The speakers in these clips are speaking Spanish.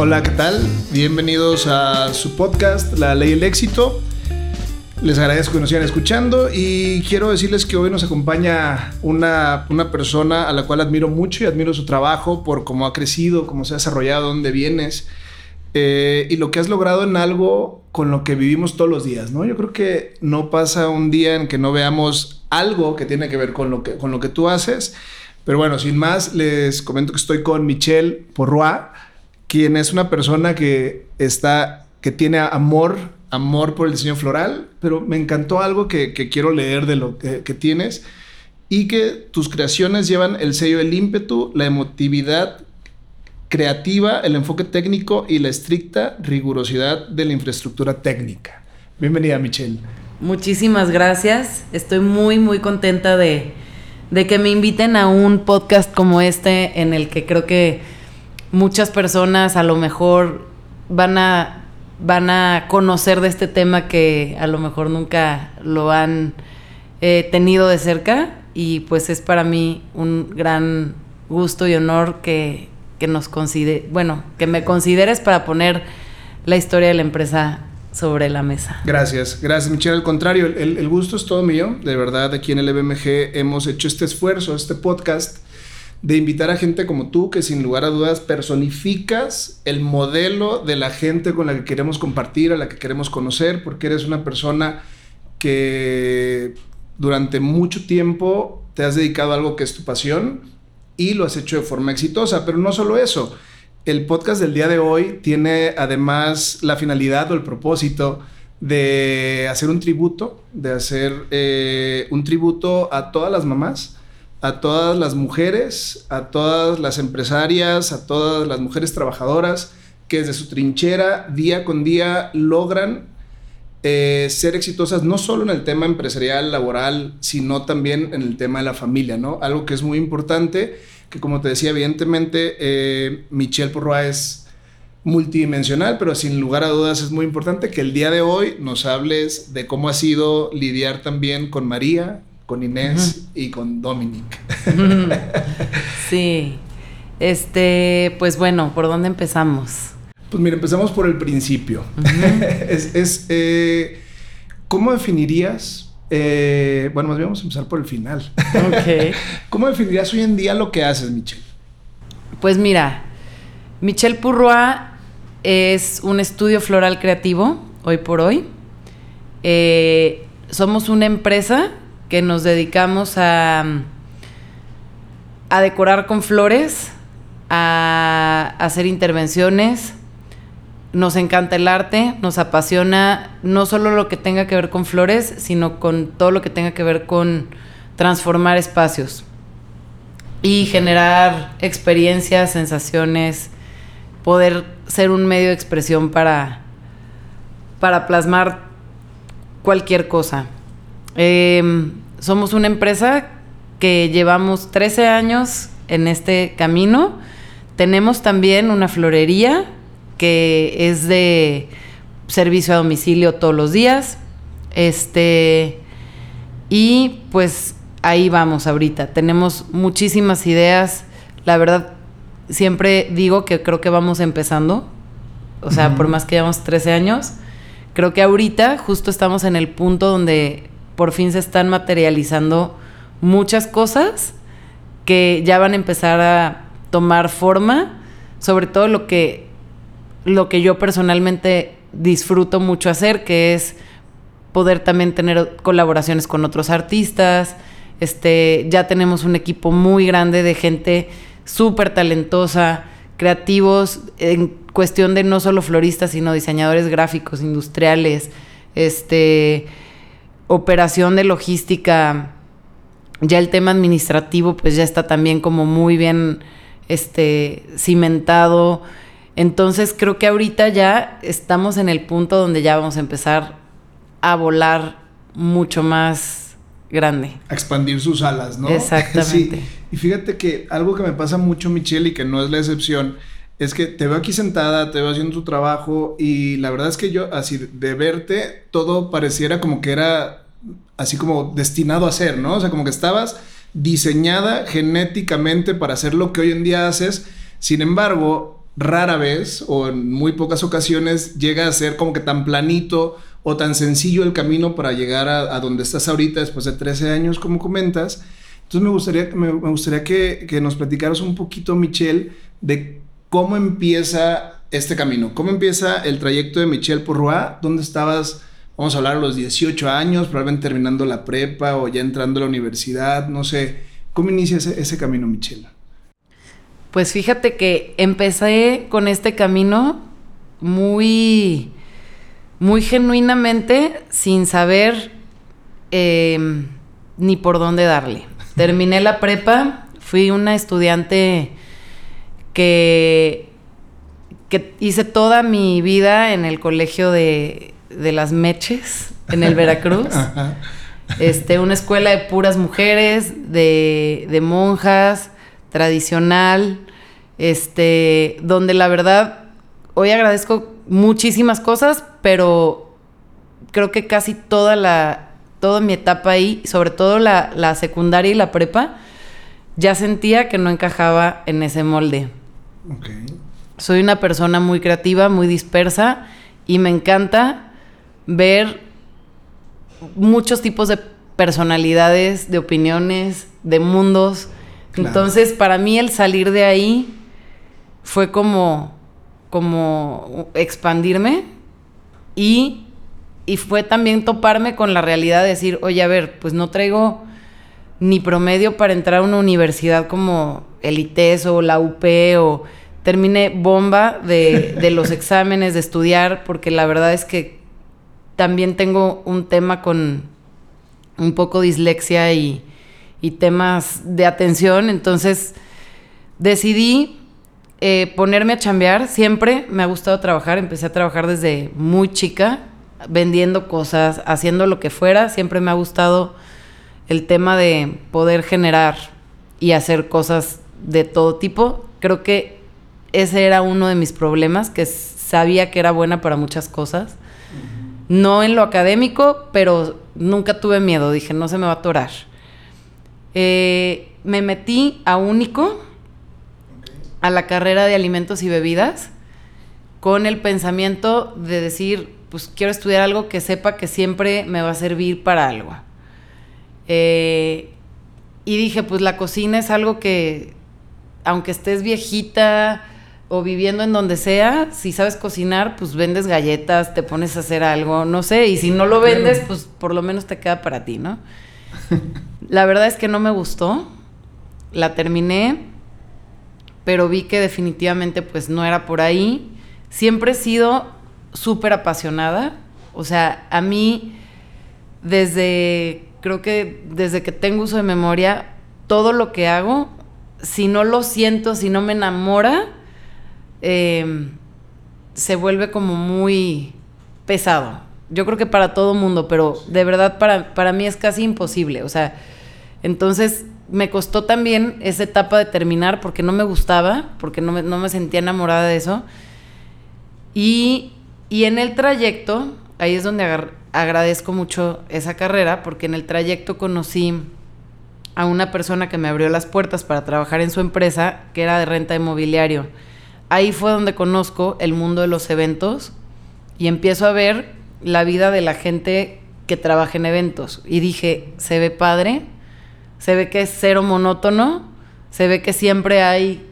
Hola, ¿qué tal? Bienvenidos a su podcast, La Ley del Éxito. Les agradezco que nos sigan escuchando y quiero decirles que hoy nos acompaña una, una persona a la cual admiro mucho y admiro su trabajo por cómo ha crecido, cómo se ha desarrollado, dónde vienes eh, y lo que has logrado en algo con lo que vivimos todos los días, ¿no? Yo creo que no pasa un día en que no veamos algo que tiene que ver con lo que, con lo que tú haces. Pero bueno, sin más, les comento que estoy con Michelle Porroa quien es una persona que está, que tiene amor, amor por el diseño floral, pero me encantó algo que, quiero leer de lo que, tienes y que tus creaciones llevan el sello del ímpetu, la emotividad creativa, el enfoque técnico y la estricta rigurosidad de la infraestructura técnica. Bienvenida, Michelle. Muchísimas gracias. Estoy muy, muy contenta de, de que me inviten a un podcast como este en el que creo que muchas personas a lo mejor van a, van a conocer de este tema que a lo mejor nunca lo han eh, tenido de cerca y pues es para mí un gran gusto y honor que, nos considere, bueno, que me consideres para poner la historia de la empresa sobre la mesa. Gracias, gracias Michelle. Al contrario, el, el gusto es todo mío. De verdad, aquí en el EBMG hemos hecho este esfuerzo, este podcast de invitar a gente como tú que sin lugar a dudas personificas el modelo de la gente con la que queremos compartir, a la que queremos conocer, porque eres una persona que durante mucho tiempo te has dedicado a algo que es tu pasión y lo has hecho de forma exitosa, pero no solo eso. El podcast del día de hoy tiene además la finalidad o el propósito de hacer un tributo, de hacer eh, un tributo a todas las mamás a todas las mujeres, a todas las empresarias, a todas las mujeres trabajadoras que desde su trinchera día con día logran eh, ser exitosas no solo en el tema empresarial, laboral, sino también en el tema de la familia, ¿no? Algo que es muy importante, que como te decía, evidentemente eh, Michelle Porroa es multidimensional, pero sin lugar a dudas es muy importante que el día de hoy nos hables de cómo ha sido lidiar también con María, con Inés y con Dominic. sí. Este, pues bueno, ¿por dónde empezamos? Pues mira, empezamos por el principio. es, eh, ¿Cómo definirías? Eh, bueno, más bien vamos a empezar por el final. ¿Cómo definirías hoy en día lo que haces, Michelle? Pues mira, Michelle Purroa es un estudio floral creativo, hoy por hoy. Eh, somos una empresa que nos dedicamos a, a decorar con flores, a, hacer intervenciones. Nos encanta el arte, nos apasiona no solo lo que tenga que ver con flores, sino con todo lo que tenga que ver con transformar espacios y generar experiencias, sensaciones, poder ser un medio de expresión para, para plasmar cualquier cosa. Em, somos una empresa que llevamos 13 años en este camino. Tenemos también una florería que es de servicio a domicilio todos los días. Este y pues ahí vamos ahorita. Tenemos muchísimas ideas. La verdad siempre digo que creo que vamos empezando. O sea, por más que llevamos 13 años, creo que ahorita justo estamos en el punto donde por fin se están materializando muchas cosas que ya van a empezar a tomar forma, sobre todo lo que, lo que yo personalmente disfruto mucho hacer, que es poder también tener colaboraciones con otros artistas. Este, ya tenemos un equipo muy grande de gente súper talentosa, creativos, en cuestión de no solo floristas, sino diseñadores gráficos, industriales, este, operación de logística, ya el tema administrativo pues ya está también como muy bien este, cimentado. Entonces creo que ahorita ya estamos en el punto donde ya vamos a empezar a volar mucho más grande. A expandir sus alas, ¿no? Exactamente. Y fíjate que algo que me pasa mucho, Michelle, y que no es la excepción, es que te veo aquí sentada, te veo haciendo tu trabajo y la verdad es que yo, así de verte, todo pareciera como que era así como destinado a ser, ¿no? O sea, como que estabas diseñada genéticamente para hacer lo que hoy en día haces. Sin embargo, rara vez o en muy pocas ocasiones llega a ser como que tan planito o tan sencillo el camino para llegar a, donde estás ahorita después de 13 años, como comentas. Entonces me gustaría, me, gustaría que, que, nos platicaras un poquito, Michelle, de cómo empieza este camino, cómo empieza el trayecto de Michelle Porroa, dónde estabas, vamos a hablar a los 18 años, probablemente terminando la prepa o ya entrando a la universidad, no sé, ¿cómo inicia ese, ese camino, Michelle? Pues fíjate que empecé con este camino muy muy genuinamente sin saber em, ni por dónde darle. Terminé la prepa, fui una estudiante que, que hice toda mi vida en el colegio de, de las Meches, en el Veracruz. este, una escuela de puras mujeres, de, de monjas, tradicional, este, donde la verdad hoy agradezco muchísimas cosas, pero creo que casi toda la, toda mi etapa ahí, sobre todo la, secundaria y la prepa, ya sentía que no encajaba en ese molde. Soy una persona muy creativa, muy dispersa y me encanta ver muchos tipos de personalidades, de opiniones, de mundos. Entonces, para mí el salir de ahí fue como como expandirme y, y fue también toparme con la realidad de decir, oye, a ver, pues no traigo ni promedio para entrar a una universidad como el ITES o la UP o. Terminé bomba de, de los exámenes, de estudiar, porque la verdad es que también tengo un tema con un poco dislexia y, y temas de atención, entonces decidí eh, ponerme a chambear, siempre me ha gustado trabajar, empecé a trabajar desde muy chica, vendiendo cosas, haciendo lo que fuera, siempre me ha gustado el tema de poder generar y hacer cosas de todo tipo. Creo que ese era uno de mis problemas, que sabía que era buena para muchas cosas. No en lo académico, pero nunca tuve miedo, dije, no se me va a atorar. Eh, me metí a único, a la carrera de alimentos y bebidas con el pensamiento de decir, pues quiero estudiar algo que sepa que siempre me va a servir para algo. Eh, y dije, pues la cocina es algo que, aunque estés viejita o viviendo en donde sea, si sabes cocinar, pues vendes galletas, te pones a hacer algo, no sé, y si no lo vendes, pues por lo menos te queda para ti, ¿no? la verdad es que no me gustó, la terminé pero vi que definitivamente pues no era por ahí. Siempre he sido súper apasionada, o sea, a mí desde, creo que desde que tengo uso de memoria, todo lo que hago, si no lo siento, si no me enamora, em, se vuelve como muy pesado. Yo creo que para todo mundo, pero de verdad para, para mí es casi imposible. O sea, entonces me costó también esa etapa de terminar porque no me gustaba, porque no me, sentía enamorada de eso. Y, en el trayecto, ahí es donde agradezco mucho esa carrera, porque en el trayecto conocí a una persona que me abrió las puertas para trabajar en su empresa, que era de renta de mobiliario. Ahí fue donde conozco el mundo de los eventos y empiezo a ver la vida de la gente que trabaja en eventos. Y dije, se ve padre, se ve que es cero monótono, se ve que siempre hay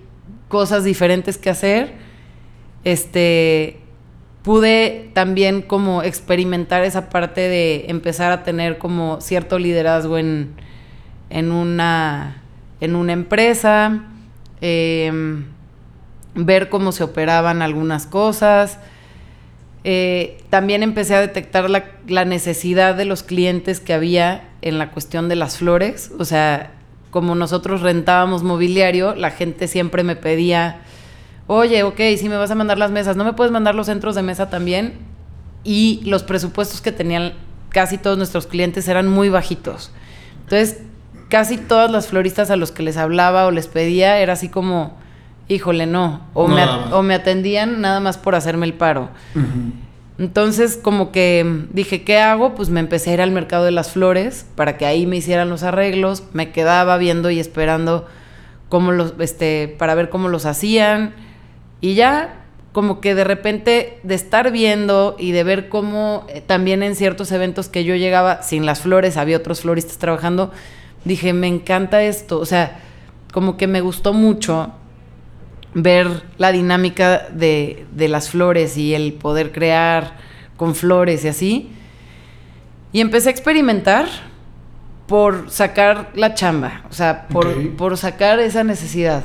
cosas diferentes que hacer. Este, pude también como experimentar esa parte de empezar a tener como cierto liderazgo en, en, una, en una empresa, em, ver cómo se operaban algunas cosas. Eh, también empecé a detectar la, necesidad de los clientes que había en la cuestión de las flores. O sea, como nosotros rentábamos mobiliario, la gente siempre me pedía, oye, ok, si me vas a mandar las mesas, ¿no me puedes mandar los centros de mesa también? Y los presupuestos que tenían casi todos nuestros clientes eran muy bajitos. Entonces, casi todas las floristas a los que les hablaba o les pedía era así como híjole, no. O, me, o me atendían nada más por hacerme el paro. Entonces, como que dije, ¿qué hago? Pues me empecé a ir al mercado de las flores para que ahí me hicieran los arreglos. Me quedaba viendo y esperando cómo los, este, para ver cómo los hacían. Y ya como que de repente de estar viendo y de ver cómo eh, también en ciertos eventos que yo llegaba sin las flores, había otros floristas trabajando, dije, me encanta esto, o sea, como que me gustó mucho ver la dinámica de, de las flores y el poder crear con flores y así. Y empecé a experimentar por sacar la chamba, o sea, por, por sacar esa necesidad.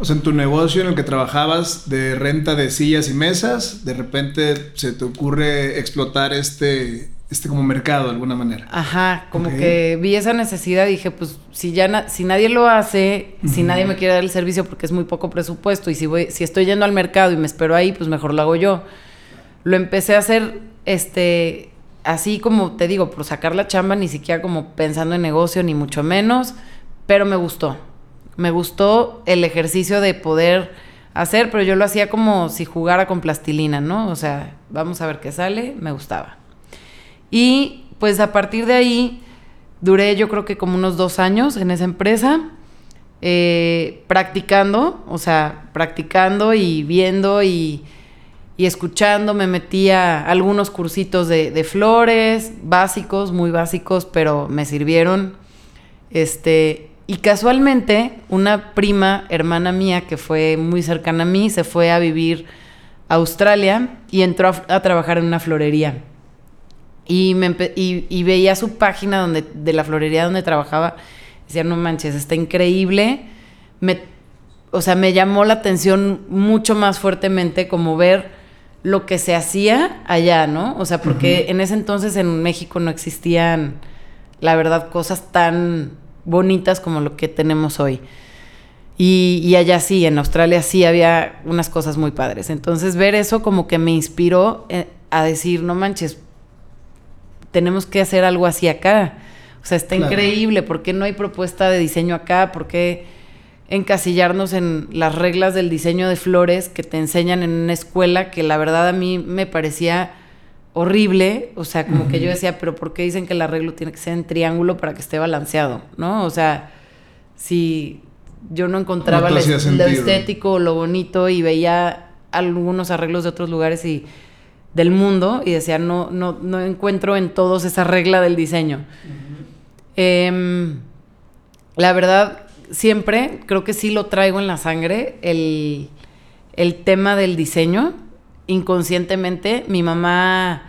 O sea, en tu negocio en el que trabajabas de renta de sillas y mesas, de repente se te ocurre explotar este, este como mercado de alguna manera. Ajá, como que vi esa necesidad y dije, pues si ya na- si nadie lo hace, si nadie me quiere dar el servicio porque es muy poco presupuesto y si voy si estoy yendo al mercado y me espero ahí, pues mejor lo hago yo. Lo empecé a hacer este así como te digo, por sacar la chamba, ni siquiera como pensando en negocio ni mucho menos, pero me gustó. Me gustó el ejercicio de poder hacer, pero yo lo hacía como si jugara con plastilina, ¿no? O sea, vamos a ver qué sale, me gustaba. Y pues a partir de ahí duré yo creo que como unos dos años en esa empresa, eh, practicando, o sea, practicando y viendo y, y escuchando. Me metí a algunos cursitos de, de flores, básicos, muy básicos, pero me sirvieron. Este, y casualmente, una prima, hermana mía, que fue muy cercana a mí, se fue a vivir a Australia y entró a, a trabajar en una florería. Y, me y, y veía su página donde, de la florería donde trabajaba. Decía, no manches, está increíble. Me, o sea, me llamó la atención mucho más fuertemente como ver lo que se hacía allá, ¿no? O sea, porque en ese entonces en México no existían, la verdad, cosas tan bonitas como lo que tenemos hoy. Y, y allá sí, en Australia sí había unas cosas muy padres. Entonces ver eso como que me inspiró eh, a decir, no manches, tenemos que hacer algo así acá. O sea, está Claro. increíble. ¿Por qué no hay propuesta de diseño acá? ¿Por qué encasillarnos en las reglas del diseño de flores que te enseñan en una escuela que la verdad a mí me parecía horrible? O sea, como que yo decía, pero ¿por qué dicen que el arreglo tiene que ser en triángulo para que esté balanceado? ¿No? O sea, si yo no encontraba No lo sentido. lo estético, lo bonito y veía algunos arreglos de otros lugares y del mundo y decía, no, no, no encuentro en todos esa regla del diseño. Em, la verdad, siempre creo que sí lo traigo en la sangre, el, el tema del diseño. Inconscientemente, mi mamá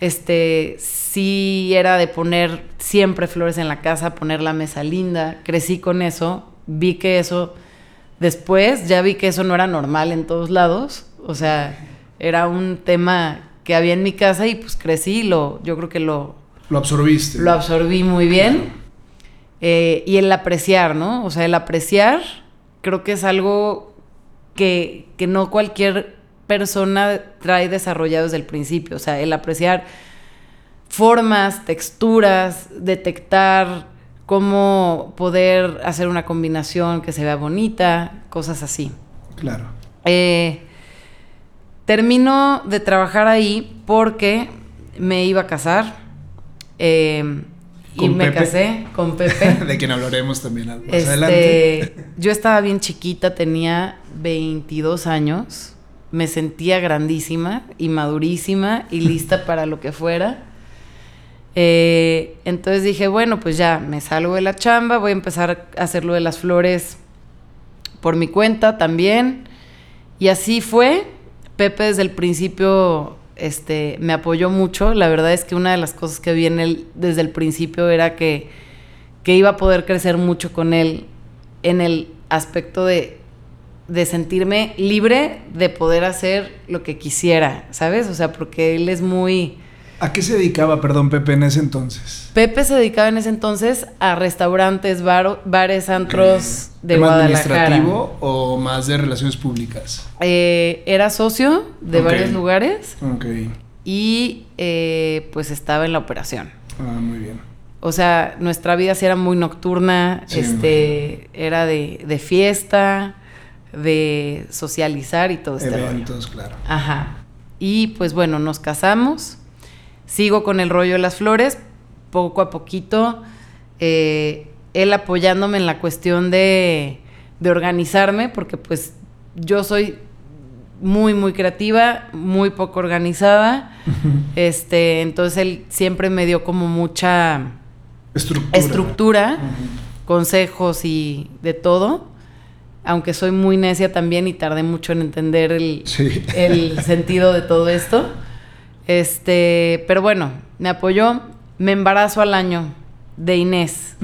este, sí era de poner siempre flores en la casa, poner la mesa linda. Crecí con eso, vi que eso, después ya vi que eso no era normal en todos lados. O sea, era un tema que había en mi casa y pues crecí, y lo, yo creo que lo, Lo absorbiste. lo absorbí muy bien. Eh, y el apreciar, ¿no? O sea, el apreciar creo que es algo que, que no cualquier persona trae desarrollado desde el principio. O sea, el apreciar formas, texturas, detectar cómo poder hacer una combinación que se vea bonita, cosas así. Claro. Eh, termino de trabajar ahí porque me iba a casar. eh, y ¿Con me Pepe? casé con Pepe. de quien hablaremos también más adelante. este, yo estaba bien chiquita, tenía 22 años. Me sentía grandísima y madurísima y lista para lo que fuera. Eh, entonces dije, bueno, pues ya me salgo de la chamba, voy a empezar a hacer lo de las flores por mi cuenta también. Y así fue. Pepe desde el principio este, me apoyó mucho. La verdad es que una de las cosas que vi en él desde el principio era que, que iba a poder crecer mucho con él en el aspecto de, de sentirme libre de poder hacer lo que quisiera, ¿sabes? O sea, porque él es muy... ¿A qué se dedicaba, perdón, Pepe, en ese entonces? Pepe se dedicaba en ese entonces a restaurantes, bar- bares, antros de ¿Tema Guadalajara. administrativo o más de relaciones públicas? Eh, era socio de varios lugares Ok. y eh, pues estaba en la operación. Ah, muy bien. O sea, nuestra vida sí era muy nocturna, Sí, este, era de, de fiesta, de socializar y todo este rollo. Eventos, claro. Ajá. Y pues bueno, nos casamos. Sigo con el rollo de las flores, poco a poquito. eh, él apoyándome en la cuestión de, de organizarme, porque pues yo soy muy, muy creativa, muy poco organizada. este, entonces él siempre me dio como mucha Estructura. estructura, consejos y de todo. Aunque soy muy necia también y tardé mucho en entender el, Sí. el sentido de todo esto. Este, pero bueno, me apoyó. Me embarazo al año de Inés,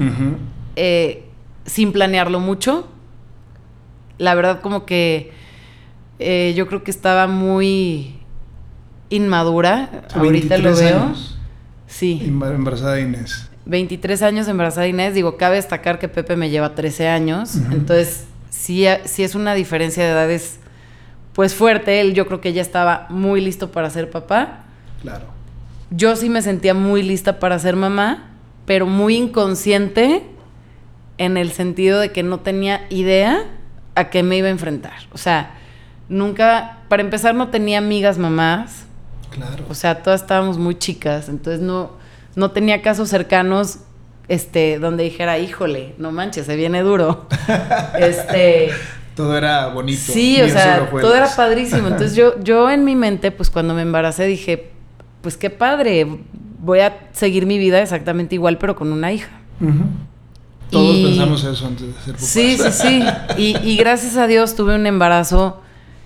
eh, sin planearlo mucho. La verdad, como que eh, yo creo que estaba muy inmadura. Ahorita lo 23 veo. años. Sí. Embar- Embarazada de Inés. 23 años embarazada de Inés. Digo, cabe destacar que Pepe me lleva 13 años. Entonces, sí, sí es una diferencia de edades, pues fuerte. Él, yo creo que ya estaba muy listo para ser papá. Claro. Yo sí me sentía muy lista para ser mamá, pero muy inconsciente en el sentido de que no tenía idea a qué me iba a enfrentar. O sea, nunca, para empezar, no tenía amigas mamás. Claro. O sea, todas estábamos muy chicas, entonces no, no tenía casos cercanos este, donde dijera, híjole, no manches, se viene duro. este, todo era bonito. sí, o sea, todo era padrísimo. Entonces yo, yo en mi mente, pues cuando me embaracé dije, pues qué padre, voy a seguir mi vida exactamente igual, pero con una hija. Todos Y- pensamos eso antes de ser papás. Sí, sí, sí. Y, y gracias a Dios tuve un embarazo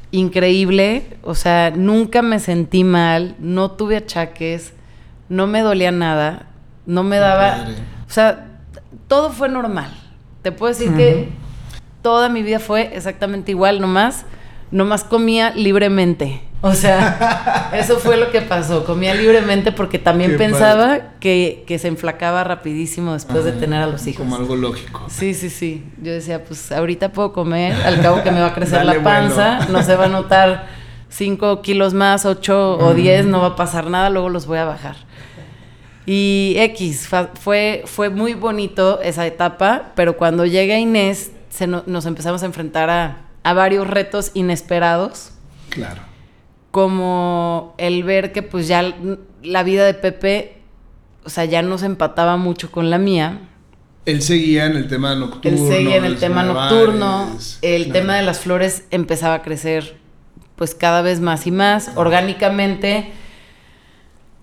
increíble. O sea, nunca me sentí mal, no tuve achaques, no me dolía nada, no me daba... padre. O sea, todo fue normal. Te puedo decir que toda mi vida fue exactamente igual, nomás, nomás comía libremente. O sea, eso fue lo que pasó. Comía libremente porque también Qué pensaba que, que se enflacaba rapidísimo después de Ajá, tener a los hijos. Como algo lógico. Sí, sí, sí. Yo decía, pues ahorita puedo comer, al cabo que me va a crecer Dale la panza, vuelo. no se va a notar 5 kilos más, 8 o 10, no va a pasar nada, luego los voy a bajar. Y X, fue, fue muy bonito esa etapa, pero cuando llega Inés, se no- nos empezamos a enfrentar a, a varios retos inesperados, Claro. como el ver que pues ya la vida de Pepe, o sea, ya no se empataba mucho con la mía. Él seguía en el tema nocturno. Él seguía en el tema nocturno, el claro. tema de las flores empezaba a crecer pues cada vez más y más, orgánicamente,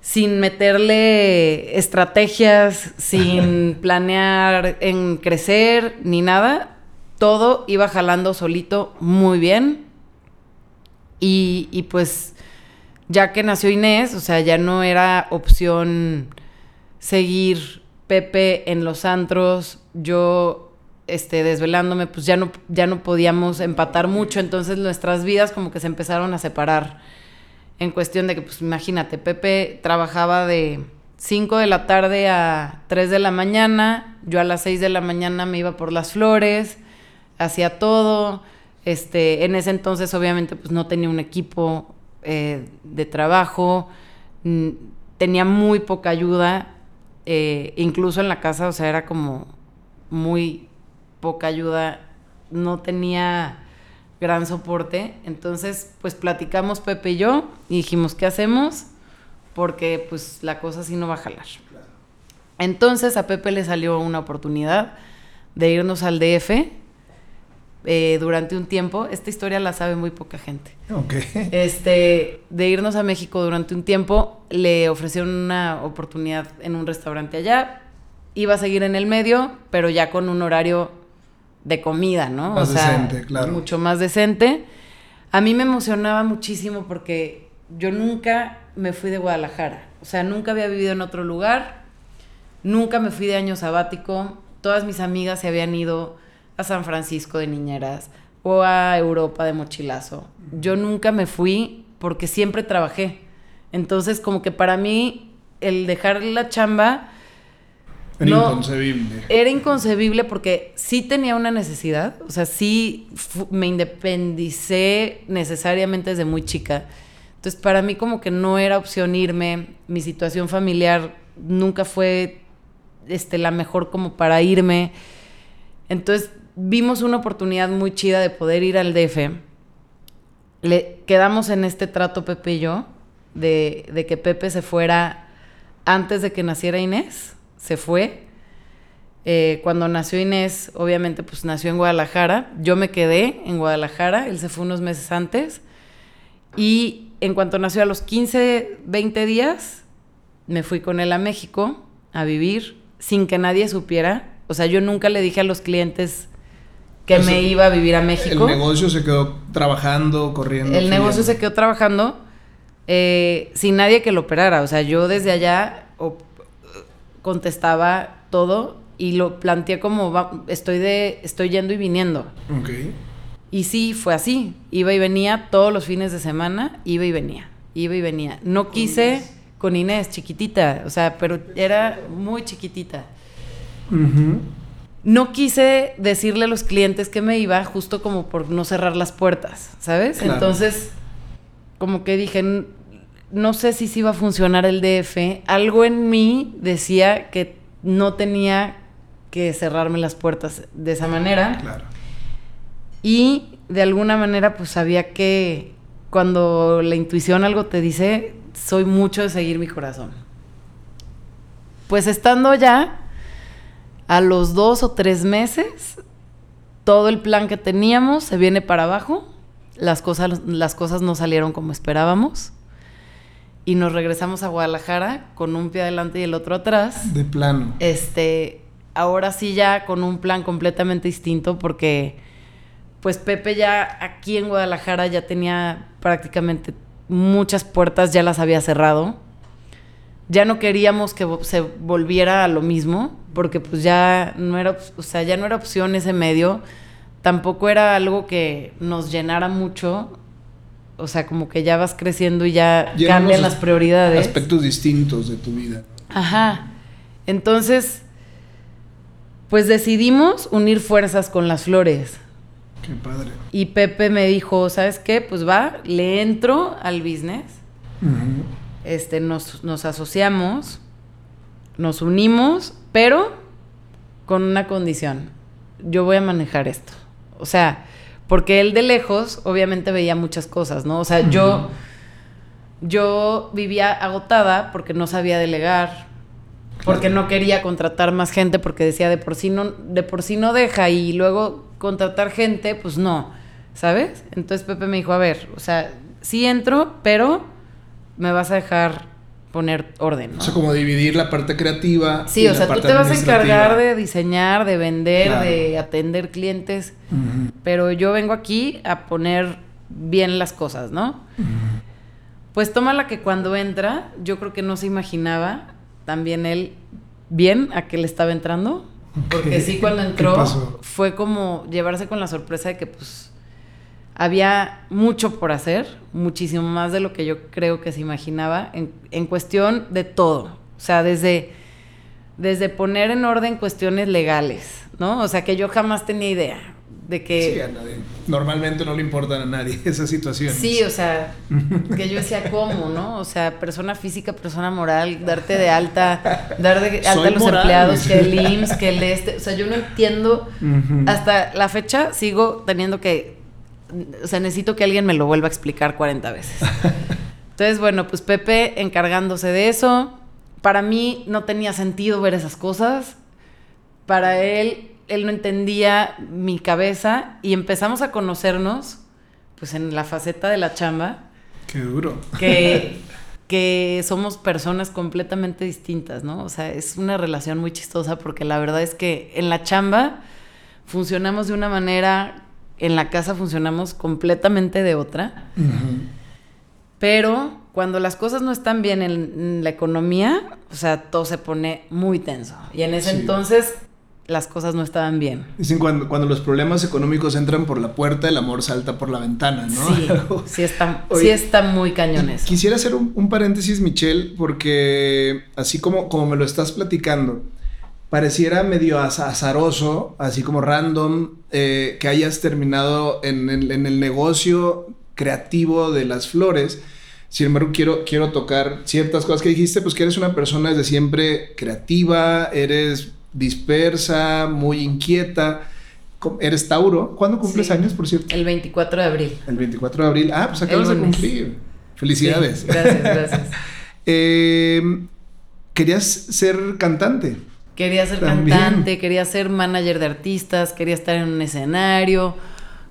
sin meterle estrategias, sin planear en crecer ni nada, todo iba jalando solito muy bien. Y, y pues ya que nació Inés, o sea, ya no era opción seguir Pepe en los antros, yo este, desvelándome, pues ya no, ya no podíamos empatar mucho, entonces nuestras vidas como que se empezaron a separar en cuestión de que, pues imagínate, Pepe trabajaba de 5 de la tarde a 3 de la mañana, yo a las 6 de la mañana me iba por las flores, hacía todo, este, en ese entonces obviamente pues no tenía un equipo eh, de trabajo, tenía muy poca ayuda, eh, incluso en la casa, o sea, era como muy poca ayuda, no tenía gran soporte. Entonces, pues platicamos Pepe y yo y dijimos, ¿qué hacemos? Porque pues la cosa así no va a jalar. Entonces a Pepe le salió una oportunidad de irnos al DF eh, durante un tiempo. Esta historia la sabe muy poca gente. Ok. Este, de irnos a México durante un tiempo, le ofrecieron una oportunidad en un restaurante allá. Iba a seguir en el medio, pero ya con un horario de comida, ¿no? Más decente, claro. Mucho más decente. A mí me emocionaba muchísimo porque yo nunca me fui de Guadalajara. O sea, nunca había vivido en otro lugar. Nunca me fui de año sabático. Todas mis amigas se habían ido a San Francisco de niñeras o a Europa de mochilazo. Yo nunca me fui porque siempre trabajé. Entonces, como que para mí, el dejar la chamba Era No. inconcebible. era inconcebible porque sí tenía una necesidad. O sea, sí me independicé necesariamente desde muy chica. Entonces, para mí como que no era opción irme. Mi situación familiar nunca fue este, la mejor como para irme. Entonces, vimos una oportunidad muy chida de poder ir al DF. Le quedamos en este trato Pepe y yo, de, de que Pepe se fuera antes de que naciera Inés. Se fue. Eh, cuando nació Inés, obviamente, pues nació en Guadalajara. Yo me quedé en Guadalajara. Él se fue unos meses antes. Y en cuanto nació a los 15, 20 días, me fui con él a México a vivir sin que nadie supiera. O sea, yo nunca le dije a los clientes que me iba a vivir a México. El negocio se quedó trabajando, corriendo. El negocio se quedó trabajando eh, sin nadie que lo operara. O sea, yo desde allá contestaba todo y lo planteé como va- estoy de estoy yendo y viniendo. Ok. Y sí, fue así. Iba y venía todos los fines de semana, iba y venía, iba y venía. No quise con Inés, chiquitita, o sea, pero era muy chiquitita. No quise decirle a los clientes que me iba justo como por no cerrar las puertas, ¿sabes? Claro. Entonces, como que dije, "N- no sé si sí iba a funcionar el DF. Algo en mí decía que no tenía que cerrarme las puertas de esa manera. Claro. Y de alguna manera, pues sabía que cuando la intuición algo te dice, soy mucho de seguir mi corazón. Pues estando allá, a los dos o tres meses, todo el plan que teníamos se viene para abajo. Las cosas, las cosas no salieron como esperábamos. Y nos regresamos a Guadalajara con un pie adelante y el otro atrás De plano. este, ahora sí ya con un plan completamente distinto porque pues Pepe ya aquí en Guadalajara ya tenía prácticamente muchas puertas, ya las había cerrado. Ya no queríamos que se volviera a lo mismo porque pues ya no era, o sea, ya no era opción ese medio. Tampoco era algo que nos llenara mucho. O sea, como que ya vas creciendo y ya cambian las prioridades. Aspectos distintos de tu vida. Ajá. Entonces, pues decidimos unir fuerzas con las flores. Qué padre. Y Pepe me dijo, ¿sabes qué? Pues va, le entro al business. Este, nos, nos asociamos, nos unimos, pero con una condición. Yo voy a manejar esto. O sea, porque él de lejos obviamente veía muchas cosas, ¿no? O sea, yo, yo vivía agotada porque no sabía delegar, porque no quería contratar más gente, porque decía de por sí no, de por sí no deja y luego contratar gente, pues no, ¿sabes? Entonces Pepe me dijo, a ver, o sea, sí entro, pero me vas a dejar poner orden, ¿no? O sea, como dividir la parte creativa. Sí, y o la sea, tú te vas a encargar de diseñar, de vender, Claro. de atender clientes, pero yo vengo aquí a poner bien las cosas, ¿no? Pues tómala que cuando entra, yo creo que no se imaginaba también él bien a qué le estaba entrando. Porque sí, cuando ¿Qué entró fue como llevarse con la sorpresa de que pues había mucho por hacer, muchísimo más de lo que yo creo que se imaginaba en, en cuestión de todo. O sea, desde, desde poner en orden cuestiones legales, ¿no? O sea, que yo jamás tenía idea de que... Sí, a nadie. Normalmente no le importan a nadie esas situaciones. Sí, o sea, que yo decía, ¿cómo, no? O sea, persona física, persona moral, darte de alta, dar de alta Soy a los moral, empleados, que el IMSS, que el este. O sea, yo no entiendo. Hasta la fecha sigo teniendo que. O sea, necesito que alguien me lo vuelva a explicar 40 veces. Entonces, bueno, pues Pepe encargándose de eso. Para mí no tenía sentido ver esas cosas. Para él, él no entendía mi cabeza y empezamos a conocernos, pues en la faceta de la chamba, Qué duro. que, que somos personas completamente distintas, ¿no? O sea, es una relación muy chistosa porque la verdad es que en la chamba funcionamos de una manera, en la casa funcionamos completamente de otra. Pero cuando las cosas no están bien en, en la economía, o sea, todo se pone muy tenso. Y en ese Sí. entonces las cosas no estaban bien. Dicen cuando, cuando los problemas económicos entran por la puerta, el amor salta por la ventana, ¿no? Sí, sí está, Oye, sí está muy cañón eso. Quisiera hacer un, un paréntesis, Michelle, porque así como, como me lo estás platicando, pareciera medio az- azaroso, así como random, eh, que hayas terminado en, el- en el negocio creativo de las flores. Sin embargo, quiero, quiero tocar ciertas cosas que dijiste, pues que eres una persona desde siempre creativa, eres dispersa, muy inquieta, eres Tauro. ¿Cuándo cumples Sí. años, por cierto? El 24 de abril. El 24 de abril. Ah, pues acabas de cumplir. Felicidades. Sí, gracias, gracias. Eh, querías ser cantante. Quería ser También. cantante, quería ser manager de artistas, quería estar en un escenario,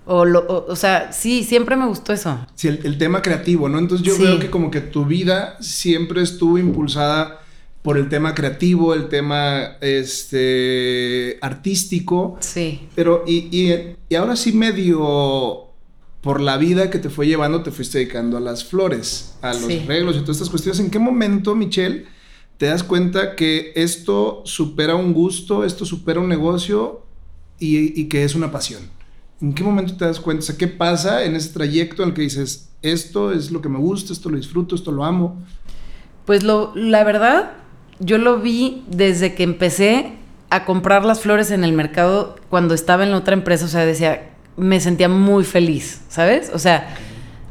O, lo, o, sea, sí, siempre me gustó eso. Sí, el, tema creativo, ¿no? Entonces yo veo que como que tu vida siempre estuvo impulsada por el tema creativo, el tema este, artístico. Sí. Pero, y, y, y ahora sí medio por la vida que te fue llevando, te fuiste dedicando a las flores, a los arreglos y todas estas cuestiones. ¿En qué momento, Michelle, te das cuenta que esto supera un gusto, esto supera un negocio y, que es una pasión? ¿En qué momento te das cuenta? ¿qué pasa en ese trayecto en el que dices, esto es lo que me gusta, esto lo disfruto, esto lo amo? Pues la verdad, yo lo vi desde que empecé a comprar las flores en el mercado cuando estaba en la otra empresa. O sea, decía, me sentía muy feliz, ¿sabes? O sea,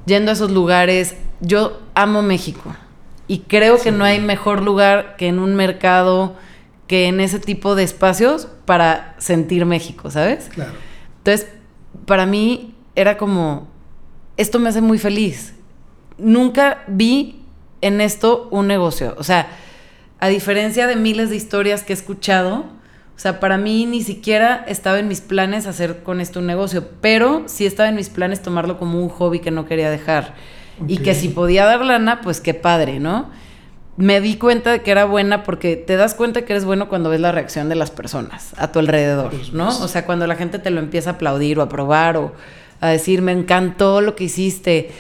yendo a esos lugares, yo amo México y creo que no hay mejor lugar que en un mercado, que en ese tipo de espacios para sentir México, ¿sabes? Claro. Entonces, para mí era como, esto me hace muy feliz. Nunca vi en esto un negocio. O sea, a diferencia de miles de historias que he escuchado, o sea, para mí ni siquiera estaba en mis planes hacer con esto un negocio, pero sí estaba en mis planes tomarlo como un hobby que no quería dejar. Y que si podía dar lana, pues qué padre, ¿no? Me di cuenta de que era buena porque te das cuenta que eres bueno cuando ves la reacción de las personas a tu alrededor, ¿no? O sea, cuando la gente te lo empieza a aplaudir o a probar o a decir, me encantó lo que hiciste.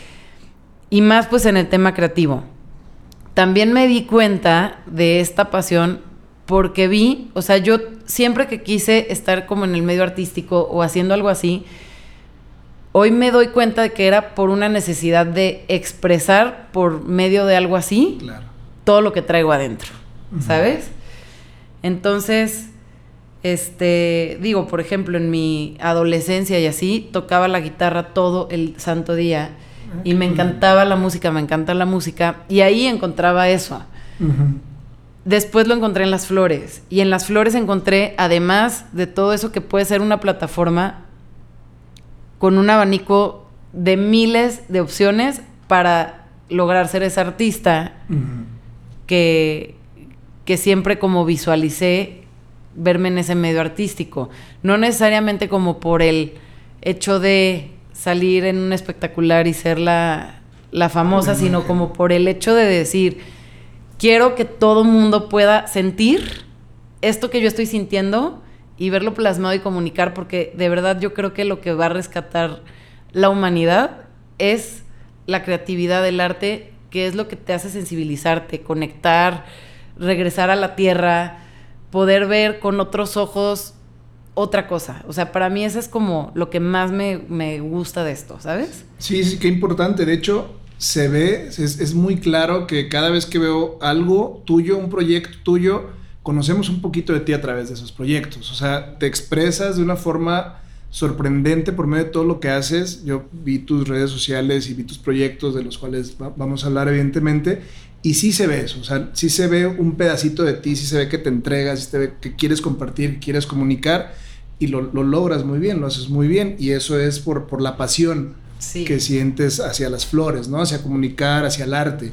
Y más pues en el tema creativo. También me di cuenta de esta pasión porque vi, o sea, yo siempre que quise estar como en el medio artístico o haciendo algo así, hoy me doy cuenta de que era por una necesidad de expresar por medio de algo así todo lo que traigo adentro, ¿sabes? Entonces, este, digo, por ejemplo, en mi adolescencia y así, tocaba la guitarra todo el santo día ah, y me encantaba la música, me encanta la música y ahí encontraba eso. Después lo encontré en las flores. Y en las flores encontré, además de todo eso que puede ser una plataforma con un abanico de miles de opciones para lograr ser ese artista que, que siempre como visualicé verme en ese medio artístico. No necesariamente como por el hecho de salir en un espectacular y ser la, la famosa, sino como por el hecho de decir, quiero que todo mundo pueda sentir esto que yo estoy sintiendo y verlo plasmado y comunicar, porque de verdad yo creo que lo que va a rescatar la humanidad es la creatividad del arte, que es lo que te hace sensibilizarte, conectar, regresar a la tierra, poder ver con otros ojos otra cosa. O sea, para mí eso es como lo que más me, me gusta de esto, ¿sabes? Sí, sí, qué importante. De hecho, se ve, es, muy claro que cada vez que veo algo tuyo, un proyecto tuyo, conocemos un poquito de ti a través de esos proyectos. O sea, te expresas de una forma sorprendente por medio de todo lo que haces. Yo vi tus redes sociales y vi tus proyectos de los cuales vamos a hablar evidentemente. Y sí se ve eso, o sea, sí se ve un pedacito de ti, sí se ve que te entregas, sí se ve que quieres compartir, que quieres comunicar y lo, lo logras muy bien, lo haces muy bien. Y eso es por, por la pasión que sientes hacia las flores, ¿no? Hacia comunicar, hacia el arte.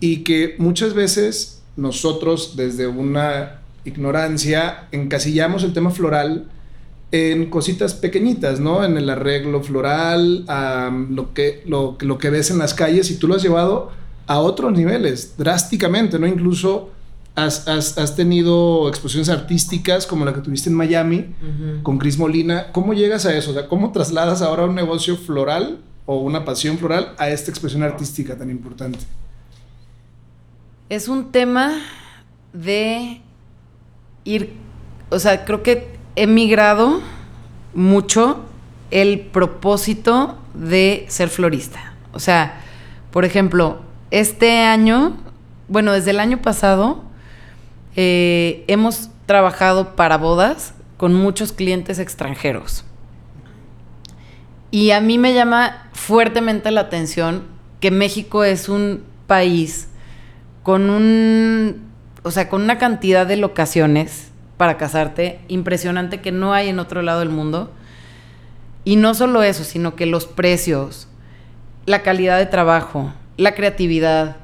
Y que muchas veces nosotros, desde una ignorancia, encasillamos el tema floral en cositas pequeñitas, ¿no? En el arreglo floral, lo, que, lo, lo que ves en las calles y tú lo has llevado a otros niveles, drásticamente, ¿no? Incluso Has, tenido exposiciones artísticas como la que tuviste en Miami con Cris Molina. ¿Cómo llegas a eso? O sea, ¿cómo trasladas ahora un negocio floral o una pasión floral a esta expresión artística tan importante? Es un tema de ir, o sea, creo que he migrado mucho el propósito de ser florista. O sea, por ejemplo, este año, bueno, desde el año pasado, eh, hemos trabajado para bodas con muchos clientes extranjeros. Y a mí me llama fuertemente la atención que México es un país con un, o sea, con una cantidad de locaciones para casarte impresionante que no hay en otro lado del mundo. Y no solo eso, sino que los precios, la calidad de trabajo, la creatividad,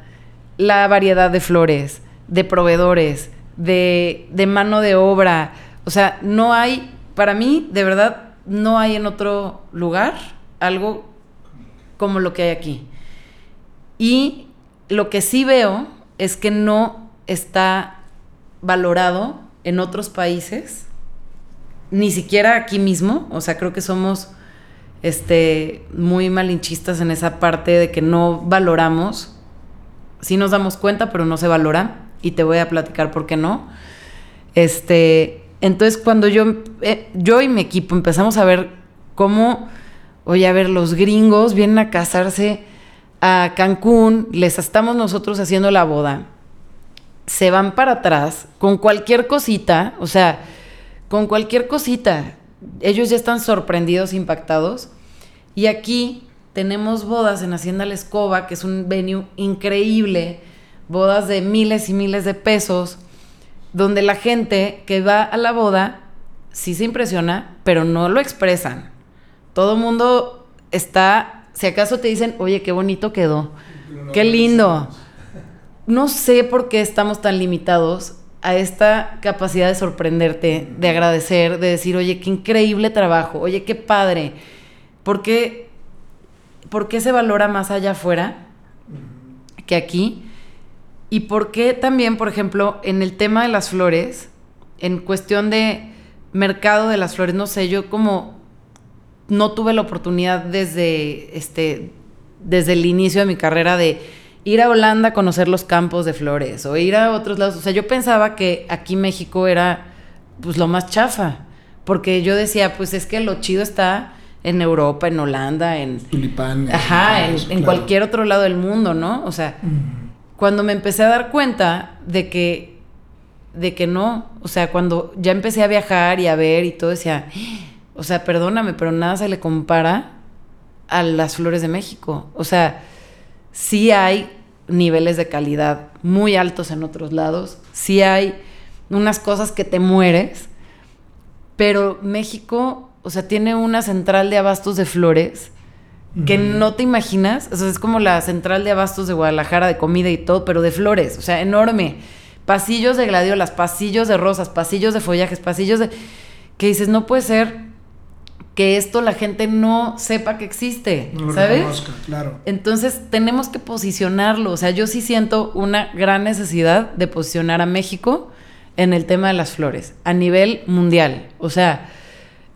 la variedad de flores, de proveedores, de, mano de obra. O sea, no hay, para mí, de verdad, no hay en otro lugar algo como lo que hay aquí. Y lo que sí veo es que no está valorado en otros países, ni siquiera aquí mismo, o sea, creo que somos este, muy malinchistas en esa parte de que no valoramos, sí nos damos cuenta, pero no se valora, y te voy a platicar por qué no. Este, entonces cuando yo, eh, yo y mi equipo empezamos a ver cómo, oye, a ver, los gringos vienen a casarse a Cancún, les estamos nosotros haciendo la boda, se van para atrás con cualquier cosita, o sea, con cualquier cosita, ellos ya están sorprendidos, impactados, y aquí tenemos bodas en Hacienda La Escoba, que es un venue increíble, bodas de miles y miles de pesos, donde la gente que va a la boda sí se impresiona, pero no lo expresan. Todo mundo está, si acaso te dicen, oye, qué bonito quedó, qué lindo. No sé por qué estamos tan limitados a esta capacidad de sorprenderte, de agradecer, de decir, oye, qué increíble trabajo, oye, qué padre. ¿Por qué, por qué se valora más allá afuera que aquí? ¿Y por qué también, por ejemplo, en el tema de las flores, en cuestión de mercado de las flores, no sé, yo como no tuve la oportunidad desde, este, desde el inicio de mi carrera de ir a Holanda a conocer los campos de flores o ir a otros lados. O sea, yo pensaba que aquí México era pues lo más chafa, porque yo decía, pues es que lo chido está en Europa, en Holanda, en... Tulipán. Ajá, en, cualquier otro lado del mundo, ¿no? O sea cuando me empecé a dar cuenta de que, de que no, o sea, cuando ya empecé a viajar y a ver y todo, decía, o sea, perdóname, pero nada se le compara a las flores de México. O sea, sí hay niveles de calidad muy altos en otros lados, sí hay unas cosas que te mueres, pero México, o sea, tiene una central de abastos de flores que no te imaginas. O sea, es como la central de abastos de Guadalajara de comida y todo, pero de flores, o sea, enorme. Pasillos de gladiolas, pasillos de rosas, pasillos de follajes, pasillos de... Que dices, no puede ser que esto la gente no sepa que existe, no ¿sabes? Reconozca, claro. Entonces tenemos que posicionarlo. O sea, yo sí siento una gran necesidad de posicionar a México en el tema de las flores a nivel mundial. O sea,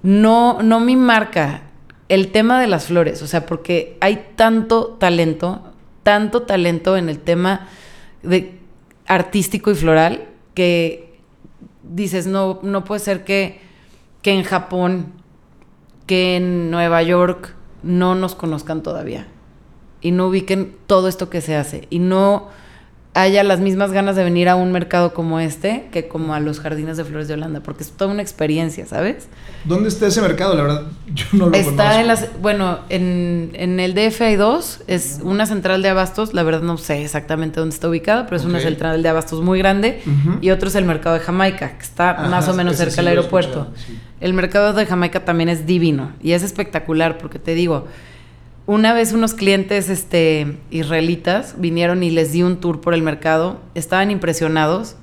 no, no mi marca el tema de las flores, o sea, porque hay tanto talento, tanto talento en el tema de artístico y floral que dices, no, no puede ser que, que en Japón, que en Nueva York no nos conozcan todavía y no ubiquen todo esto que se hace y no haya las mismas ganas de venir a un mercado como este que como a los jardines de flores de Holanda, porque es toda una experiencia, ¿sabes? ¿Dónde está ese mercado? La verdad, yo no lo Está en las, bueno, en, en, el DF hay dos, es una central de abastos, la verdad no sé exactamente dónde está ubicada, pero es una central de abastos muy grande, y otro es el mercado de Jamaica, que está más o menos cerca del aeropuerto. El mercado de Jamaica también es divino, y es espectacular, porque te digo, una vez unos clientes este, israelitas vinieron y les di un tour por el mercado, estaban impresionados,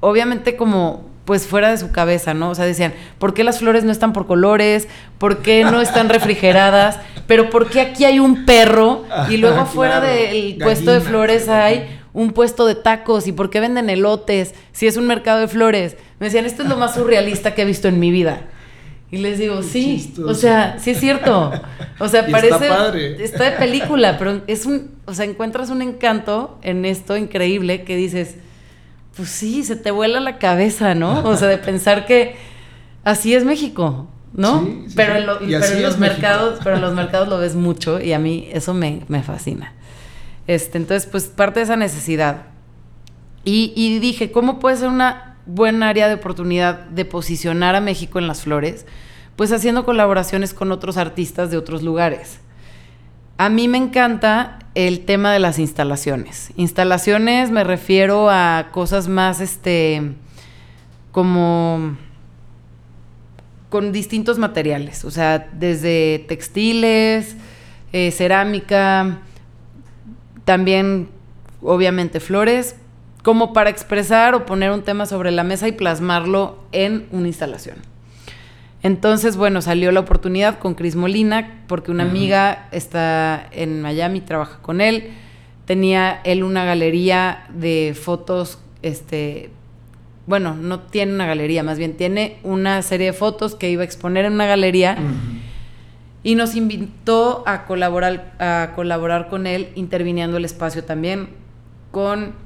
obviamente como pues fuera de su cabeza, ¿no? O sea, decían, ¿por qué las flores no están por colores? ¿Por qué no están refrigeradas? Pero ¿por qué aquí hay un perro y luego afuera del puesto de flores hay un puesto de tacos? ¿Y por qué venden elotes si es un mercado de flores? Me decían, esto es lo más surrealista que he visto en mi vida. Y les digo, sí, o sea, sí es cierto. O sea, parece. Está, padre. está de película, pero es un. O sea, encuentras un encanto en esto increíble que dices, pues sí, se te vuela la cabeza, ¿no? O sea, de pensar que así es México, ¿no? pero en, los mercados, pero en los mercados lo ves mucho y a mí eso me, me fascina. Este, entonces, pues parte de esa necesidad. Y, y dije, ¿cómo puede ser una buen área de oportunidad de posicionar a México en las flores, pues haciendo colaboraciones con otros artistas de otros lugares. A mí me encanta el tema de las instalaciones. Instalaciones me refiero a cosas más, este, como con distintos materiales, o sea, desde textiles, eh, cerámica, también obviamente flores, como para expresar o poner un tema sobre la mesa y plasmarlo en una instalación. Entonces, bueno, salió la oportunidad con Cris Molina, porque una amiga está en Miami, trabaja con él. Tenía él una galería de fotos, este, bueno, no tiene una galería, más bien tiene una serie de fotos que iba a exponer en una galería. Y nos invitó a colaborar, a colaborar con él, interviniendo el espacio también, con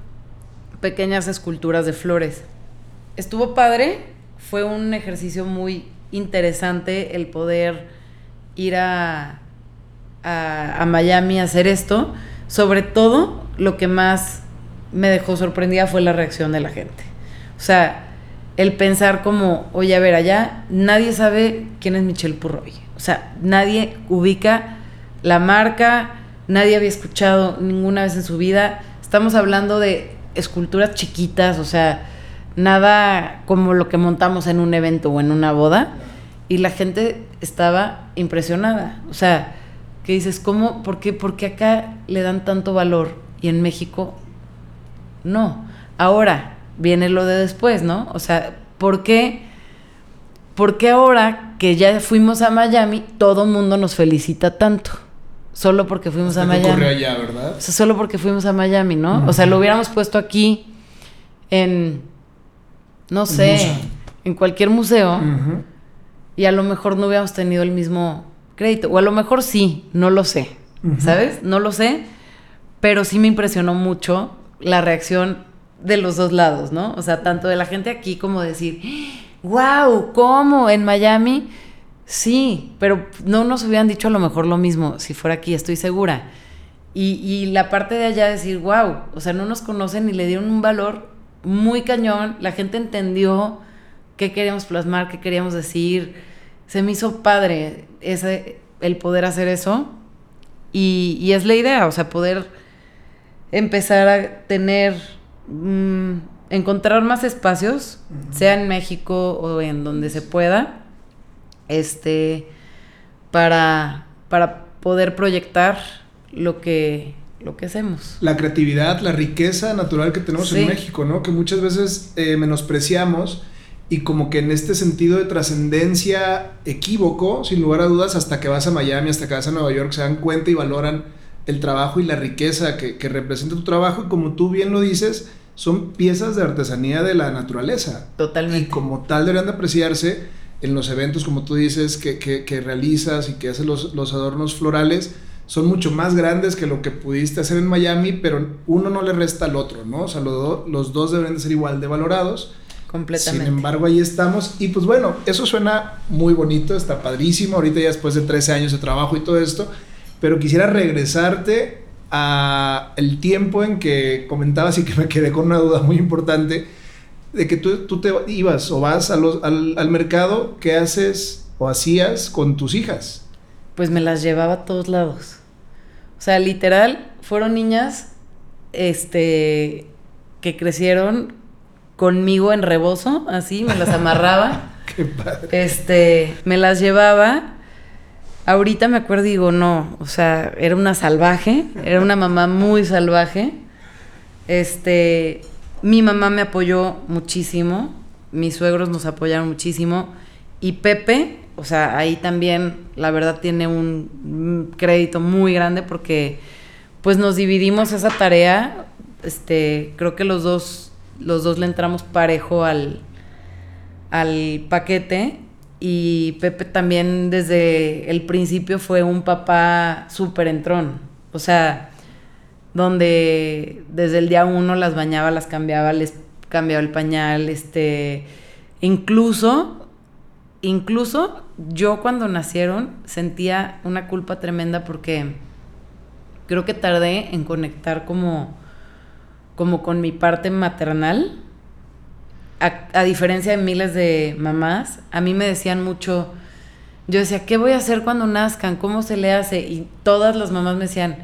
pequeñas esculturas de flores. Estuvo padre, fue un ejercicio muy interesante el poder ir a, a, Miami a hacer esto. Sobre todo, lo que más me dejó sorprendida fue la reacción de la gente. O sea, el pensar como, oye, a ver, allá nadie sabe quién es Michelle Purroy. O sea, nadie ubica la marca, nadie había escuchado ninguna vez en su vida. Estamos hablando de esculturas chiquitas, o sea, nada como lo que montamos en un evento o en una boda. Y la gente estaba impresionada. O sea, que dices, ¿cómo? ¿Por qué? Porque acá le dan tanto valor y en México no. Ahora viene lo de después, ¿no? O sea, ¿por qué? ¿Por qué ahora que ya fuimos a Miami, todo mundo nos felicita tanto? Solo porque fuimos a Miami. allá, ¿verdad? O sea, solo porque fuimos a Miami, ¿no? O sea, lo hubiéramos puesto aquí en no sé, en cualquier museo, y a lo mejor no hubiéramos tenido el mismo crédito, o a lo mejor sí, no lo sé, ¿sabes? No lo sé, pero sí me impresionó mucho la reacción de los dos lados, ¿no? O sea, tanto de la gente aquí como decir, wow, ¿cómo? En Miami, sí, pero no nos hubieran dicho a lo mejor lo mismo si fuera aquí, estoy segura. Y, y la parte de allá decir, wow, o sea, no nos conocen y le dieron un valor muy cañón, la gente entendió qué queríamos plasmar, qué queríamos decir. Se me hizo padre ese, el poder hacer eso. Y, es la idea, o sea, poder empezar a tener, mm, encontrar más espacios, sea en México o en donde se pueda, este, para, para poder proyectar lo que, lo que hacemos. La creatividad, la riqueza natural que tenemos en México, ¿no? Que muchas veces eh, menospreciamos y como que en este sentido de trascendencia equívoco, sin lugar a dudas, hasta que vas a Miami, hasta que vas a Nueva York, se dan cuenta y valoran el trabajo y la riqueza que, que representa tu trabajo y como tú bien lo dices, son piezas de artesanía de la naturaleza. Totalmente. Y como tal deberían de apreciarse en los eventos, como tú dices, que, que, que realizas y que haces los, los adornos florales, son mucho más grandes que lo que pudiste hacer en Miami, pero uno no le resta al otro, ¿no? O sea, los dos deben de ser igual de valorados. Completamente. Sin embargo, ahí estamos. Y pues bueno, eso suena muy bonito, está padrísimo. Ahorita ya después de 13 años de trabajo y todo esto. Pero quisiera regresarte a el tiempo en que comentabas y que me quedé con una duda muy importante de que tú, tú te ibas o vas a los, al, al mercado, ¿qué haces o hacías con tus hijas? Pues me las llevaba a todos lados. O sea, literal, fueron niñas este que crecieron conmigo en rebozo, así, me las amarraba. Qué padre. Este, me las llevaba. Ahorita me acuerdo y digo, no, o sea, era una salvaje, era una mamá muy salvaje. Este, mi mamá me apoyó muchísimo, mis suegros nos apoyaron muchísimo y Pepe o sea, ahí también la verdad tiene un crédito muy grande porque pues nos dividimos esa tarea. Este, creo que los dos, los dos le entramos parejo al, al paquete. Y Pepe también desde el principio fue un papá súper entrón. O sea, donde desde el día uno las bañaba, las cambiaba, les cambiaba el pañal, este, incluso, incluso yo cuando nacieron sentía una culpa tremenda porque creo que tardé en conectar como, como con mi parte maternal. A, diferencia de miles de mamás, a mí me decían mucho, yo decía, ¿qué voy a hacer cuando nazcan? ¿Cómo se le hace? Y todas las mamás me decían,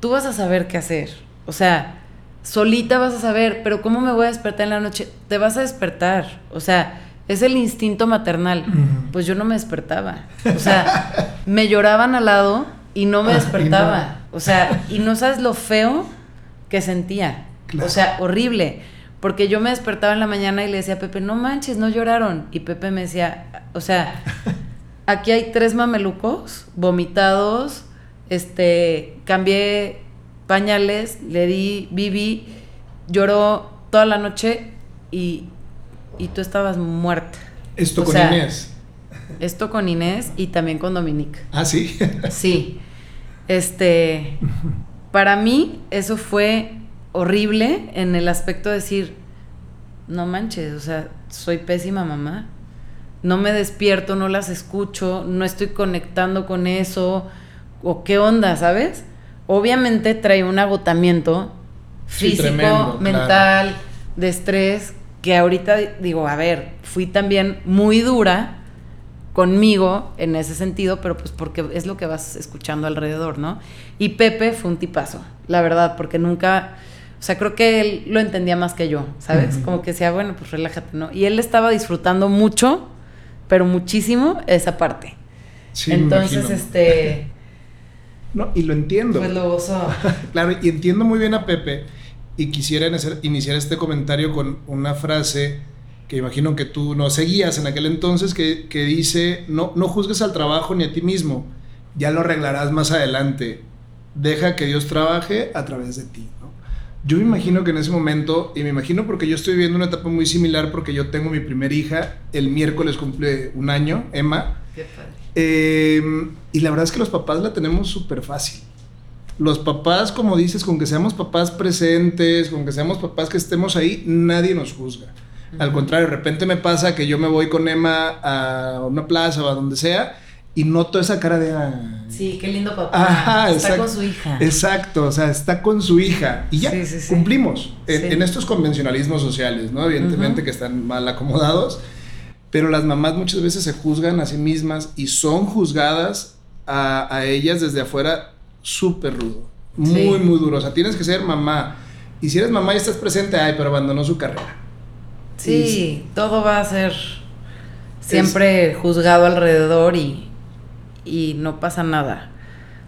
tú vas a saber qué hacer. O sea, solita vas a saber, pero ¿cómo me voy a despertar en la noche? Te vas a despertar. O sea, es el instinto maternal. Pues yo no me despertaba. O sea, me lloraban al lado y no me ah, despertaba. O sea, y no sabes lo feo que sentía. O sea, horrible. Porque yo me despertaba en la mañana y le decía a Pepe, no manches, no lloraron. Y Pepe me decía, o sea, aquí hay tres mamelucos vomitados, este, cambié pañales, le di bibi, lloró toda la noche y, y tú estabas muerta. Esto con Inés. Esto con Inés y también con Dominique. Ah, sí. sí. Este, para mí eso fue horrible en el aspecto de decir, no manches, o sea, soy pésima mamá. No me despierto, no las escucho, no estoy conectando con eso. O qué onda, ¿sabes? Obviamente trae un agotamiento físico, mental, de estrés, que ahorita digo, a ver, fui también muy dura conmigo en ese sentido, pero pues porque es lo que vas escuchando alrededor, ¿no? Y Pepe fue un tipazo, la verdad, porque nunca, o sea, creo que él lo entendía más que yo, ¿sabes? Como que decía, bueno, pues relájate, ¿no? Y él estaba disfrutando mucho, pero muchísimo esa parte. Sí, Entonces, este... No, y lo entiendo. Pues lo claro, y entiendo muy bien a Pepe y quisiera iniciar este comentario con una frase que imagino que tú no seguías en aquel entonces, que, dice, no, no juzgues al trabajo ni a ti mismo, ya lo arreglarás más adelante, deja que Dios trabaje a través de ti. Yo me imagino que en ese momento, y me imagino porque yo estoy viviendo una etapa muy similar porque yo tengo mi primera hija, el miércoles cumple un año, Emma. Qué padre. Eh, y la verdad es que los papás la tenemos súper fácil los papás, como dices, con que seamos papás presentes, con que seamos papás que estemos ahí, nadie nos juzga. Al contrario, de repente me pasa que yo me voy con Emma a una plaza o a donde sea y noto esa cara de... sí, qué lindo papá. está con su hija. Exacto, o sea, está con su hija. Y ya, cumplimos en, estos convencionalismos sociales, ¿no? Evidentemente que están mal acomodados, pero las mamás muchas veces se juzgan a sí mismas y son juzgadas a, a ellas desde afuera súper rudo. Muy, muy duro. O sea, tienes que ser mamá. Y si eres mamá y estás presente, ay, pero abandonó su carrera. Sí, todo va a ser siempre juzgado alrededor y, y no pasa nada.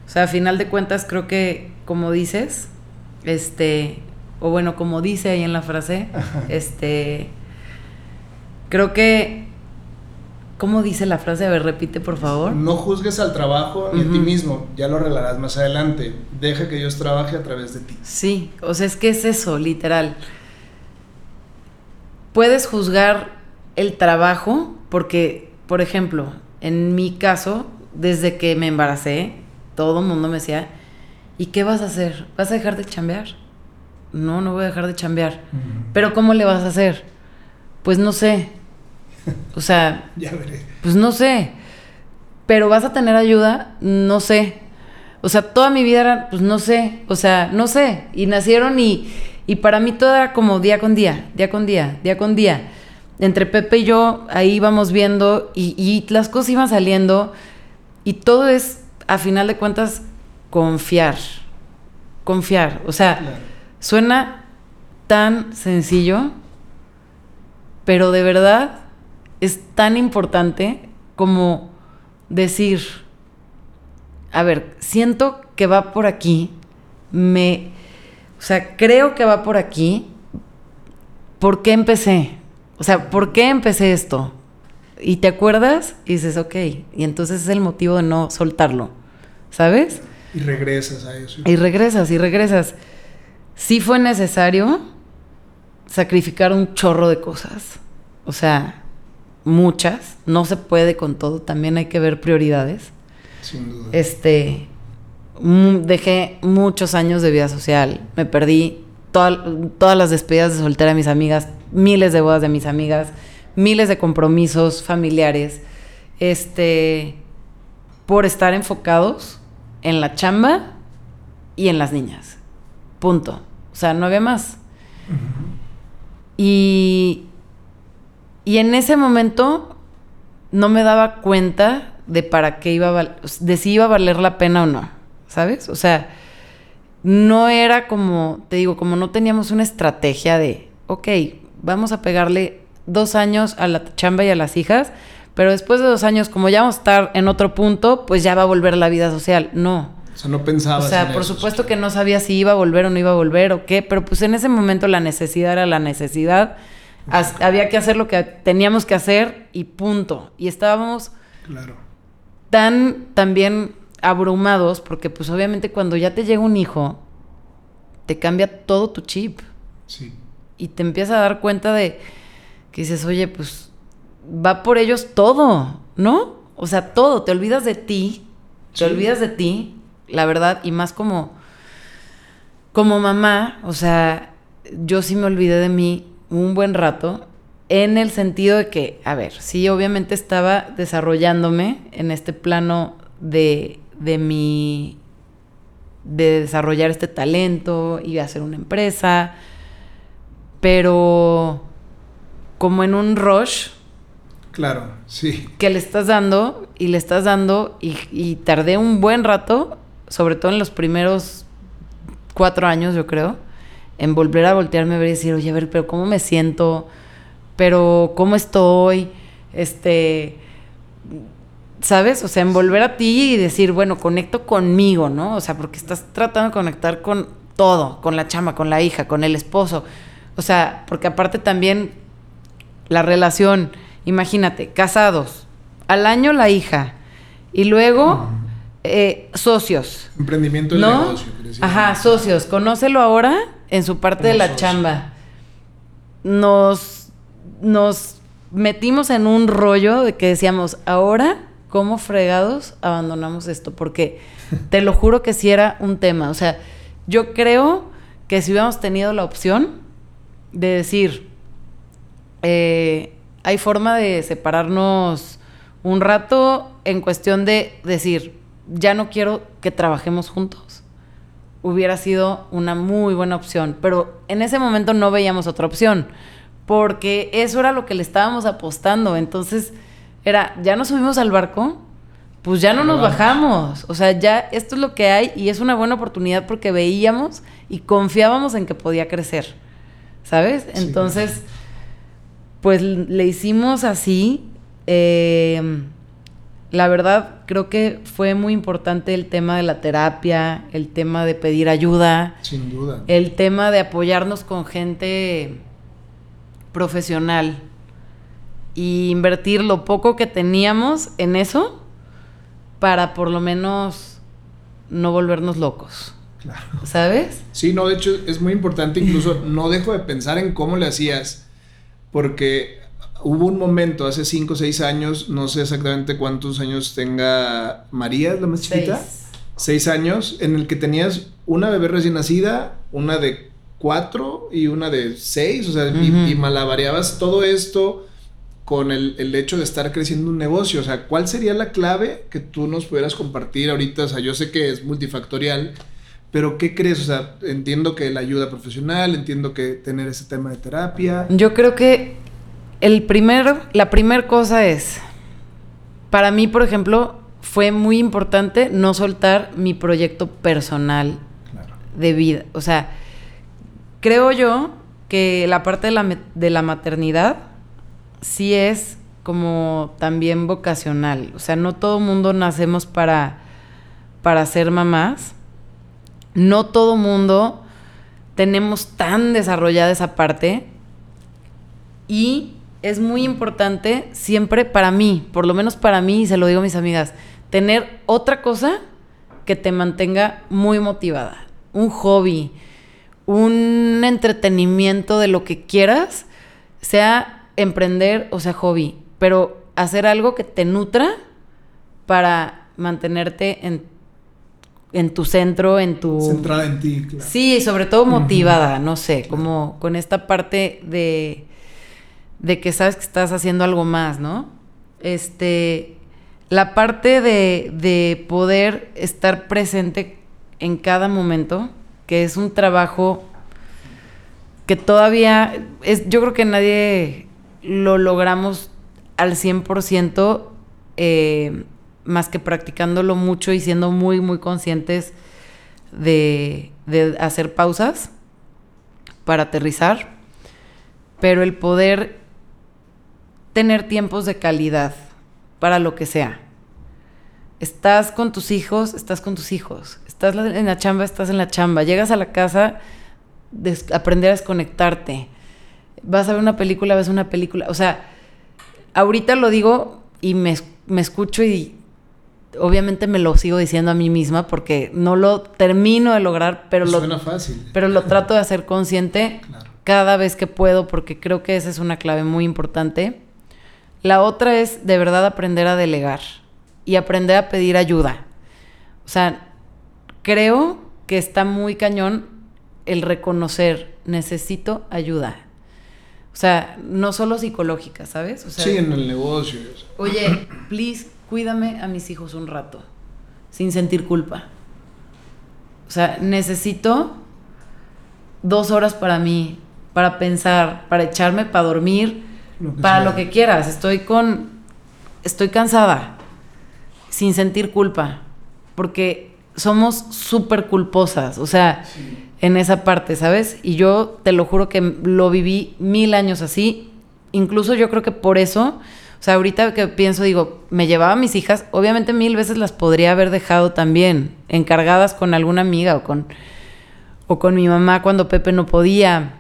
O sea, a final de cuentas creo que, como dices, este, o bueno, como dice ahí en la frase, este, creo que ¿Cómo dice la frase? A ver, repite por favor. No juzgues al trabajo ni a ti mismo, ya lo arreglarás más adelante. Deja que Dios trabaje a través de ti. Sí, o sea, es que es eso, literal. Puedes juzgar el trabajo porque, por ejemplo, en mi caso, desde que me embaracé, todo el mundo me decía, ¿y qué vas a hacer? ¿Vas a dejar de chambear? No, no voy a dejar de chambear. Pero ¿cómo le vas a hacer? Pues no sé, o sea, ya veré. Pues no sé. Pero vas a tener ayuda, no sé. O sea, toda mi vida era, pues no sé. O sea, no sé. Y nacieron y, y para mí todo era como día con día, día con día, día con día. Entre Pepe y yo ahí íbamos viendo y, y las cosas iban saliendo. Y todo es, a final de cuentas, confiar. Confiar. O sea, suena tan sencillo, pero de verdad es tan importante como decir, a ver, siento que va por aquí, me, o sea, creo que va por aquí, ¿por qué empecé? O sea, ¿por qué empecé esto? Y te acuerdas y dices, ok, y entonces es el motivo de no soltarlo, ¿sabes? Y regresas a eso. Y regresas y regresas. Sí fue necesario sacrificar un chorro de cosas. O sea, muchas, no se puede con todo, también hay que ver prioridades. Sin duda. Este, dejé muchos años de vida social, me perdí todas las despedidas de soltera de mis amigas, miles de bodas de mis amigas, miles de compromisos familiares, este, por estar enfocados en la chamba y en las niñas. Punto. O sea, no había más. Y y en ese momento no me daba cuenta de para qué iba a de si iba a valer la pena o no, ¿sabes? O sea, no era como, te digo, como no teníamos una estrategia de, ok, vamos a pegarle dos años a la chamba y a las hijas, pero después de dos años, como ya vamos a estar en otro punto, pues ya va a volver la vida social. No. O sea, no pensaba. O sea, por supuesto que no sabía si iba a volver o no iba a volver o qué, pero pues en ese momento la necesidad era la necesidad había que hacer lo que teníamos que hacer y punto. Y estábamos claro. tan también abrumados, porque pues obviamente cuando ya te llega un hijo, te cambia todo tu chip. Sí. Y te empiezas a dar cuenta de que dices, oye, pues va por ellos todo, ¿no? O sea, todo, te olvidas de ti, te olvidas de ti, la verdad, y más como, como mamá, o sea, yo sí me olvidé de mí un buen rato, en el sentido de que, a ver, sí, obviamente estaba desarrollándome en este plano de, de mi, de desarrollar este talento y hacer una empresa, pero como en un rush. Claro, sí. Que le estás dando y le estás dando y, tardé un buen rato, sobre todo en los primeros cuatro años, yo creo, en volver a voltearme a ver y decir, oye, a ver, pero ¿cómo me siento? Pero ¿cómo estoy? Este, ¿sabes? O sea, en volver a ti y decir, bueno, conecto conmigo, ¿no? O sea, porque estás tratando de conectar con todo, con la chama, con la hija, con el esposo. O sea, porque aparte también la relación, imagínate, casados, al año la hija y luego eh, socios. Emprendimiento del ¿no? negocio. Ajá, socios. Conócelo ahora en su parte de la chamba. Nos, nos metimos en un rollo de que decíamos, ahora, ¿cómo fregados abandonamos esto? Porque te lo juro que sí era un tema. O sea, yo creo que si hubiéramos tenido la opción de decir, eh, hay forma de separarnos un rato en cuestión de decir, ya no quiero que trabajemos juntos. Hubiera sido una muy buena opción, pero en ese momento no veíamos otra opción, porque eso era lo que le estábamos apostando. Entonces, era, ya nos subimos al barco, pues ya no nos bajamos. O sea, ya esto es lo que hay y es una buena oportunidad porque veíamos y confiábamos en que podía crecer. ¿Sabes? Entonces pues le hicimos así. Eh, la verdad, creo que fue muy importante el tema de la terapia, el tema de pedir ayuda. Sin duda. El tema de apoyarnos con gente profesional. Y invertir lo poco que teníamos en eso para por lo menos no volvernos locos. Claro. ¿Sabes? Sí, no, de hecho es muy importante, incluso no dejo de pensar en cómo le hacías porque hubo un momento hace 5 o 6 años, no sé exactamente cuántos años tenga María, la más chiquita. Seis. Seis años, en el que tenías una bebé recién nacida, una de cuatro y una de seis, o sea, y, y malabareabas todo esto con el, el hecho de estar creciendo un negocio. O sea, ¿cuál sería la clave que tú nos pudieras compartir ahorita? O sea, yo sé que es multifactorial, pero ¿qué crees? O sea, entiendo que la ayuda profesional, entiendo que tener ese tema de terapia. Yo creo que el primero, la primera cosa es, para mí, por ejemplo, fue muy importante no soltar mi proyecto personal Claro. de vida. O sea, creo yo que la parte de la, de la maternidad sí es como también vocacional. O sea, no todo mundo nacemos para, para ser mamás. No todo mundo tenemos tan desarrollada esa parte. Y es muy importante siempre para mí, por lo menos para mí, y se lo digo a mis amigas, tener otra cosa que te mantenga muy motivada. Un hobby, un entretenimiento de lo que quieras, sea emprender o sea hobby, pero hacer algo que te nutra para mantenerte en, en tu centro, en tu... Centrada en ti, claro. Sí, sobre todo motivada, no sé, como con esta parte de, de que sabes que estás haciendo algo más, ¿no? Este, la parte de, de poder estar presente en cada momento, que es un trabajo que todavía es, yo creo que nadie lo logramos al 100% eh, más que practicándolo mucho y siendo muy, muy conscientes de, de hacer pausas para aterrizar, pero el poder tener tiempos de calidad para lo que sea. Estás con tus hijos, estás con tus hijos. Estás en la chamba, estás en la chamba. Llegas a la casa, aprender a desconectarte. Vas a ver una película, ves una película. O sea, ahorita lo digo y me, me escucho y obviamente me lo sigo diciendo a mí misma porque no lo termino de lograr, pero lo fácil. pero lo trato de hacer consciente Claro. cada vez que puedo porque creo que esa es una clave muy importante. La otra es de verdad aprender a delegar y aprender a pedir ayuda. O sea, creo que está muy cañón el reconocer, necesito ayuda. O sea, no solo psicológica, ¿sabes? O sea, sí, en el negocio. Oye, please, cuídame a mis hijos un rato, sin sentir culpa. O sea, necesito dos horas para mí, para pensar, para echarme, para dormir, Lo para sea. lo que quieras. Estoy con, estoy cansada, sin sentir culpa, porque somos súper culposas, o sea, en esa parte, ¿sabes? Y yo te lo juro que lo viví mil años así, incluso yo creo que por eso, o sea, ahorita que pienso, digo, me llevaba a mis hijas, obviamente mil veces las podría haber dejado también, encargadas con alguna amiga o con, o con mi mamá cuando Pepe no podía.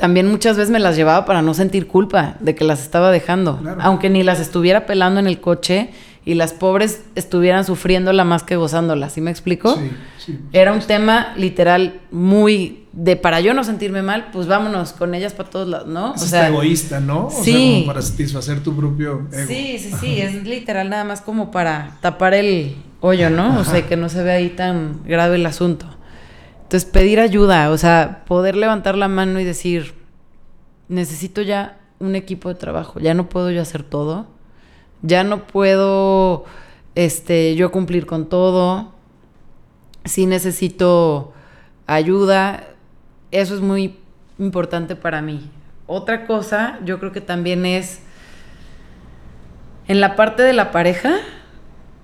También muchas veces me las llevaba para no sentir culpa de que las estaba dejando, Claro. aunque ni las estuviera pelando en el coche y las pobres estuvieran sufriéndola más que gozándola, ¿sí me explico? Sí, sí. Era un tema literal muy de para yo no sentirme mal, pues vámonos con ellas para todos lados, ¿no? Es hasta egoísta, ¿no? O sea, sí. como para satisfacer tu propio ego. Sí, sí, sí, es literal nada más como para tapar el hoyo, ¿no? O sea, que no se vea ahí tan grave el asunto. Entonces, pedir ayuda, o sea, poder levantar la mano y decir, necesito ya un equipo de trabajo, ya no puedo yo hacer todo, ya no puedo este, yo cumplir con todo, sí necesito ayuda, eso es muy importante para mí. Otra cosa, yo creo que también es en la parte de la pareja,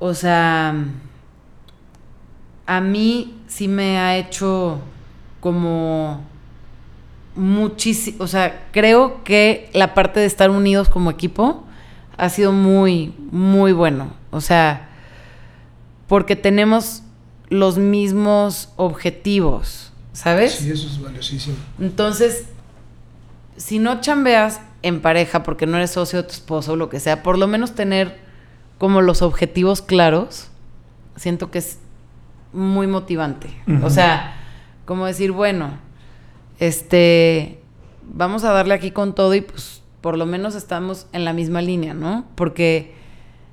o sea, a mí sí me ha hecho como muchísimo, o sea, creo que la parte de estar unidos como equipo ha sido muy, muy bueno. O sea, porque tenemos los mismos objetivos, ¿sabes? Sí, eso es valiosísimo. Entonces, si no chambeas en pareja porque no eres socio de tu esposo o lo que sea, por lo menos tener como los objetivos claros, siento que es muy motivante. O sea, como decir, bueno, este, vamos a darle aquí con todo y pues por lo menos estamos en la misma línea, ¿no? Porque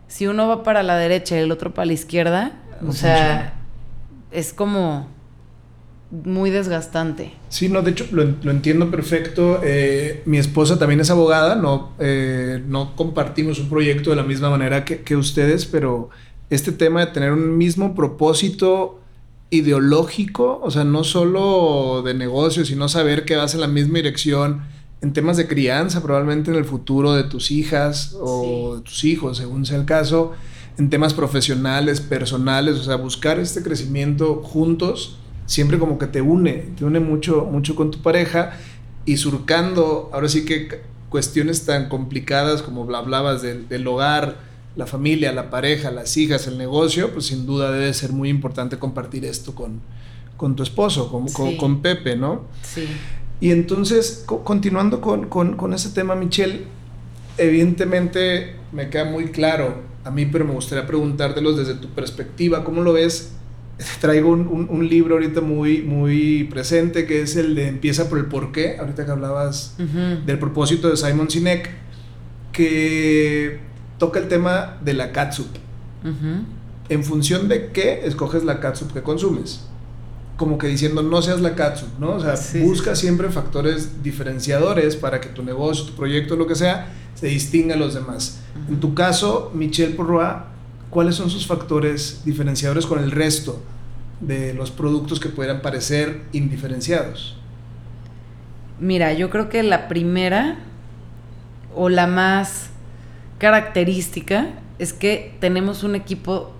si uno va para la derecha y el otro para la izquierda, No o sea, es como muy desgastante. Sí, no, de hecho lo, lo entiendo perfecto. Eh, mi esposa también es abogada, no, eh, no compartimos un proyecto de la misma manera que, que ustedes, pero este tema de tener un mismo propósito ideológico, o sea, no solo de negocio, sino saber que vas en la misma dirección en temas de crianza, probablemente en el futuro de tus hijas o Sí. de tus hijos, según sea el caso, en temas profesionales, personales, o sea, buscar este crecimiento juntos, siempre como que te une, te une mucho, mucho con tu pareja y surcando, ahora sí que cuestiones tan complicadas como bla- hablabas del, del hogar, la familia, la pareja, las hijas, el negocio, pues sin duda debe ser muy importante compartir esto con, con tu esposo, con, con- Sí. con Pepe, ¿no? Sí. Y entonces, co- continuando con, con, con ese tema, Michelle, evidentemente me queda muy claro a mí, pero me gustaría preguntártelos desde tu perspectiva, ¿cómo lo ves? Traigo un, un- un libro ahorita muy, muy presente que es el de Empieza por el porqué, ahorita que hablabas del propósito de Simon Sinek, que toca el tema de la catsup. En función de qué escoges la catsup que consumes. Como que diciendo, no seas la catsup, ¿no? O sea, Sí, busca siempre factores diferenciadores para que tu negocio, tu proyecto, lo que sea, se distinga a los demás. En tu caso, Michelle Porroa, ¿cuáles son sus factores diferenciadores con el resto de los productos que pudieran parecer indiferenciados? Mira, yo creo que la primera o la más característica es que tenemos un equipo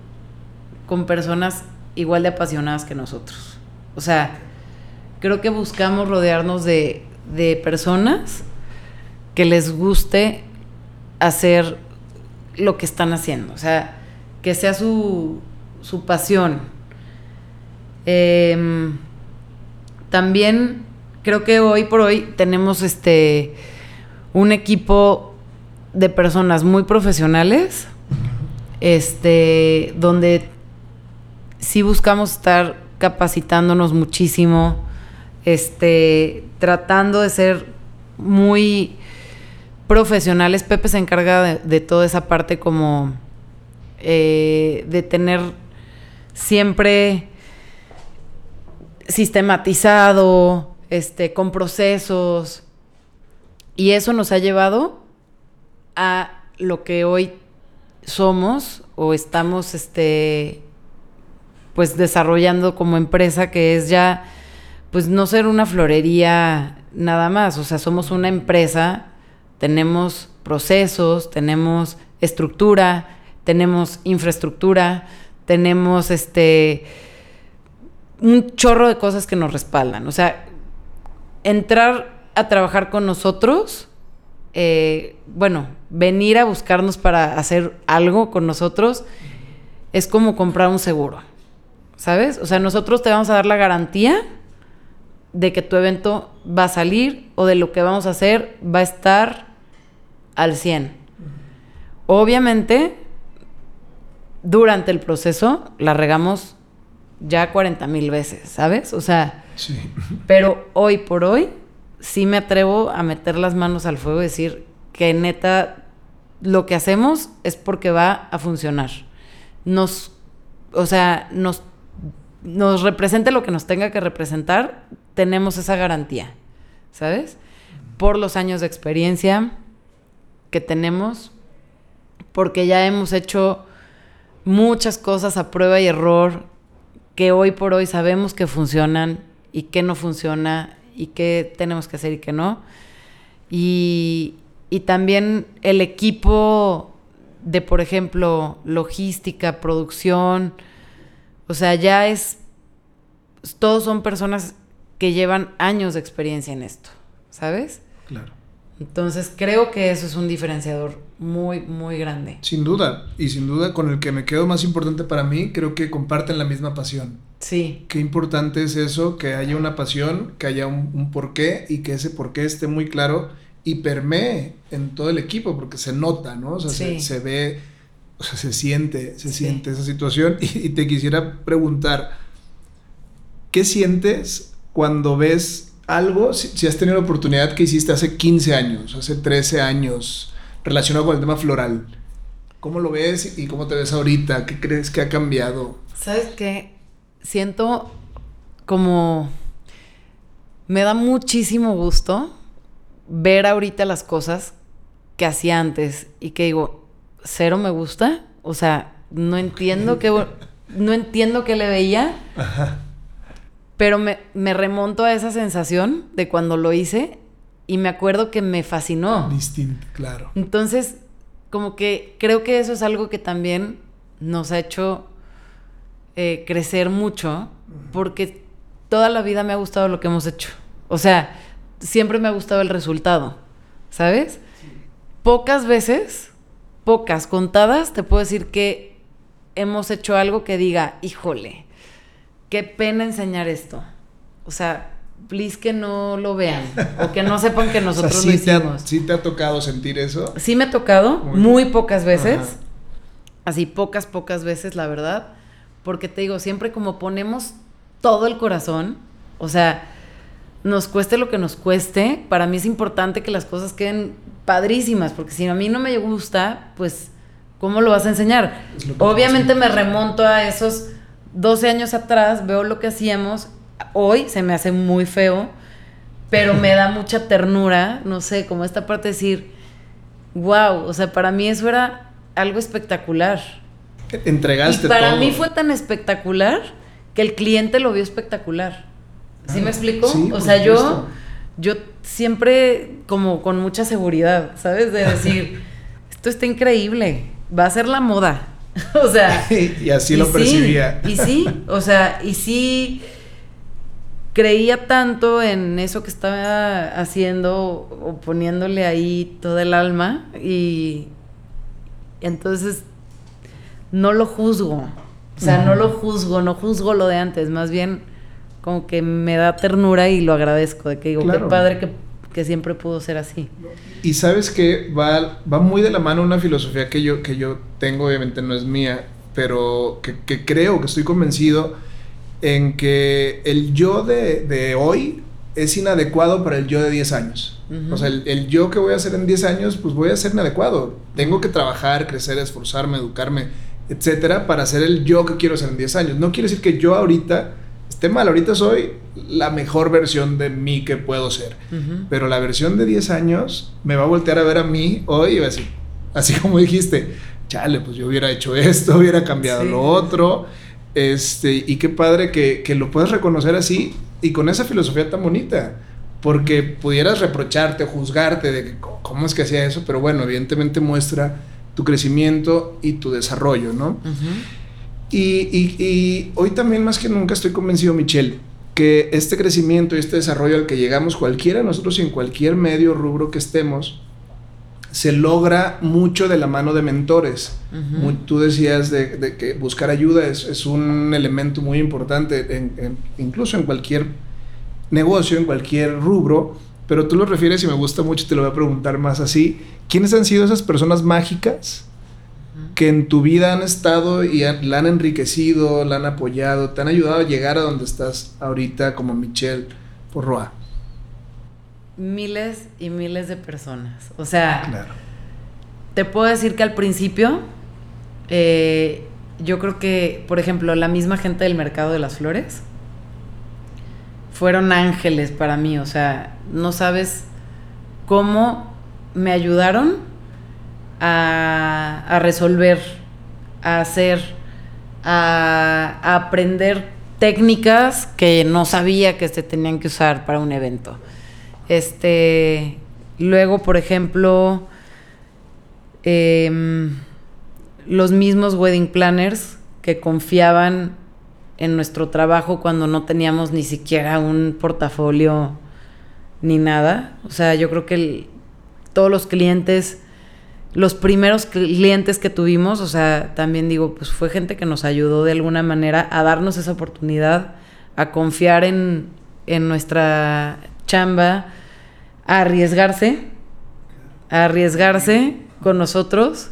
con personas igual de apasionadas que nosotros. O sea, creo que buscamos rodearnos de, de personas que les guste hacer lo que están haciendo. O sea, que sea su, su pasión. Em, también creo que hoy por hoy tenemos este un equipo de personas muy profesionales este, donde sí buscamos estar capacitándonos muchísimo, este, tratando de ser muy profesionales. Pepe se encarga de, toda esa parte como eh, de tener siempre sistematizado, este, con procesos. Y eso nos ha llevado a lo que hoy somos o estamos este pues desarrollando como empresa que es ya pues no ser una florería nada más, o sea, somos una empresa, tenemos procesos, tenemos estructura, tenemos infraestructura, tenemos este un chorro de cosas que nos respaldan. O sea, entrar a trabajar con nosotros, eh, bueno, venir a buscarnos para hacer algo con nosotros, es como comprar un seguro. ¿Sabes? O sea, nosotros te vamos a dar la garantía de que tu evento va a salir o de lo que vamos a hacer va a estar al 100. Obviamente, durante el proceso la regamos ya 40 mil veces, ¿sabes? O sea, sí. pero hoy por hoy sí me atrevo a meter las manos al fuego y decir que neta lo que hacemos es porque va a funcionar. Nos, o sea, nos, nos represente lo que nos tenga que representar, tenemos esa garantía, ¿sabes? Por los años de experiencia que tenemos, porque ya hemos hecho muchas cosas a prueba y error que hoy por hoy sabemos que funcionan y que no funciona y qué tenemos que hacer y qué no. Y, y también el equipo de, por ejemplo, logística, producción, o sea, ya es, todos son personas que llevan años de experiencia en esto, ¿sabes? Claro. Entonces creo que eso es un diferenciador muy, muy grande. Sin duda, y sin duda con el que me quedo más importante para mí, creo que comparten la misma pasión. Sí. Qué importante es eso, que haya una pasión, que haya un, porqué y que ese porqué esté muy claro y permee en todo el equipo, porque se nota, ¿no? O sea, se, ve, o sea, se siente, se siente esa situación. y te quisiera preguntar, ¿qué sientes cuando ves algo, si, has tenido la oportunidad que hiciste hace 15 años, hace 13 años, relacionado con el tema floral, ¿cómo lo ves y cómo te ves ahorita? ¿Qué crees que ha cambiado? ¿Sabes qué? Siento como... Me da muchísimo gusto ver ahorita las cosas que hacía antes y que digo, cero me gusta, o sea, no entiendo qué no entiendo qué le veía. Ajá. Pero me, remonto a esa sensación de cuando lo hice y me acuerdo que me fascinó. Distinto, claro. Entonces, como que creo que eso es algo que también nos ha hecho eh, crecer mucho, porque toda la vida me ha gustado lo que hemos hecho. O sea, siempre me ha gustado el resultado, ¿sabes? Pocas veces, pocas, contadas, te puedo decir que hemos hecho algo que diga, híjole, qué pena enseñar esto. O sea, please que no lo vean o que no sepan que nosotros lo hicimos. ¿Sí te ha tocado sentir eso? Sí me ha tocado, muy, pocas veces. Así, pocas, pocas veces, la verdad. Porque te digo, siempre como ponemos todo el corazón, o sea, nos cueste lo que nos cueste, para mí es importante que las cosas queden padrísimas, porque si a mí no me gusta, pues, ¿cómo lo vas a enseñar? Obviamente me remonto a esos 12 años atrás veo lo que hacíamos, hoy se me hace muy feo, pero me da mucha ternura, no sé, como esta parte de decir, wow, o sea, para mí eso era algo espectacular. Entregaste y para mí fue tan espectacular que el cliente lo vio espectacular. ¿Sí me explico? o sea, yo, yo siempre como con mucha seguridad, ¿sabes? De decir, esto está increíble, va a ser la moda. o sea. y así lo percibía. y sí, o sea, y sí creía tanto en eso que estaba haciendo o poniéndole ahí todo el alma y entonces no lo juzgo. O sea, no lo juzgo, no juzgo lo de antes, más bien como que me da ternura y lo agradezco, de que digo, qué padre que, que siempre pudo ser así. Y sabes que va, va muy de la mano una filosofía que yo, que yo tengo, obviamente no es mía, pero que, que creo, que estoy convencido en que el yo de, de hoy es inadecuado para el yo de 10 años. O sea, el, el, yo que voy a hacer en 10 años, pues voy a ser inadecuado. Tengo que trabajar, crecer, esforzarme, educarme, etcétera, para ser el yo que quiero ser en 10 años. No quiere decir que yo ahorita esté mal, ahorita soy la mejor versión de mí que puedo ser. Pero la versión de 10 años me va a voltear a ver a mí hoy y va a decir, así como dijiste, chale, pues yo hubiera hecho esto, hubiera cambiado lo otro. Este, y qué padre que, que lo puedas reconocer así y con esa filosofía tan bonita. Porque pudieras reprocharte o juzgarte de cómo es que hacía eso, pero bueno, evidentemente muestra tu crecimiento y tu desarrollo, ¿no? y, y, y, hoy también más que nunca estoy convencido, Michelle, que este crecimiento y este desarrollo al que llegamos cualquiera de nosotros en cualquier medio rubro que estemos, se logra mucho de la mano de mentores. muy, tú decías de, de, que buscar ayuda es, es, un elemento muy importante, en, en, incluso en cualquier negocio, en cualquier rubro, pero tú lo refieres y me gusta mucho, te lo voy a preguntar más así. ¿Quiénes han sido esas personas mágicas que en tu vida han estado y han, la han enriquecido, la han apoyado, te han ayudado a llegar a donde estás ahorita como Michelle Porroa? miles y miles de personas. O sea, claro. te puedo decir que al principio, eh, yo creo que, por ejemplo, la misma gente del mercado de las flores fueron ángeles para mí. O sea, no sabes cómo me ayudaron a, resolver, a hacer, a, aprender técnicas que no sabía que se tenían que usar para un evento. Este, luego, por ejemplo, eh, los mismos wedding planners que confiaban en nuestro trabajo cuando no teníamos ni siquiera un portafolio ni nada. O sea, yo creo que todos los clientes, los primeros clientes que tuvimos, o sea, también digo, pues fue gente que nos ayudó de alguna manera a darnos esa oportunidad, a confiar en, en nuestra chamba, a arriesgarse, a arriesgarse con nosotros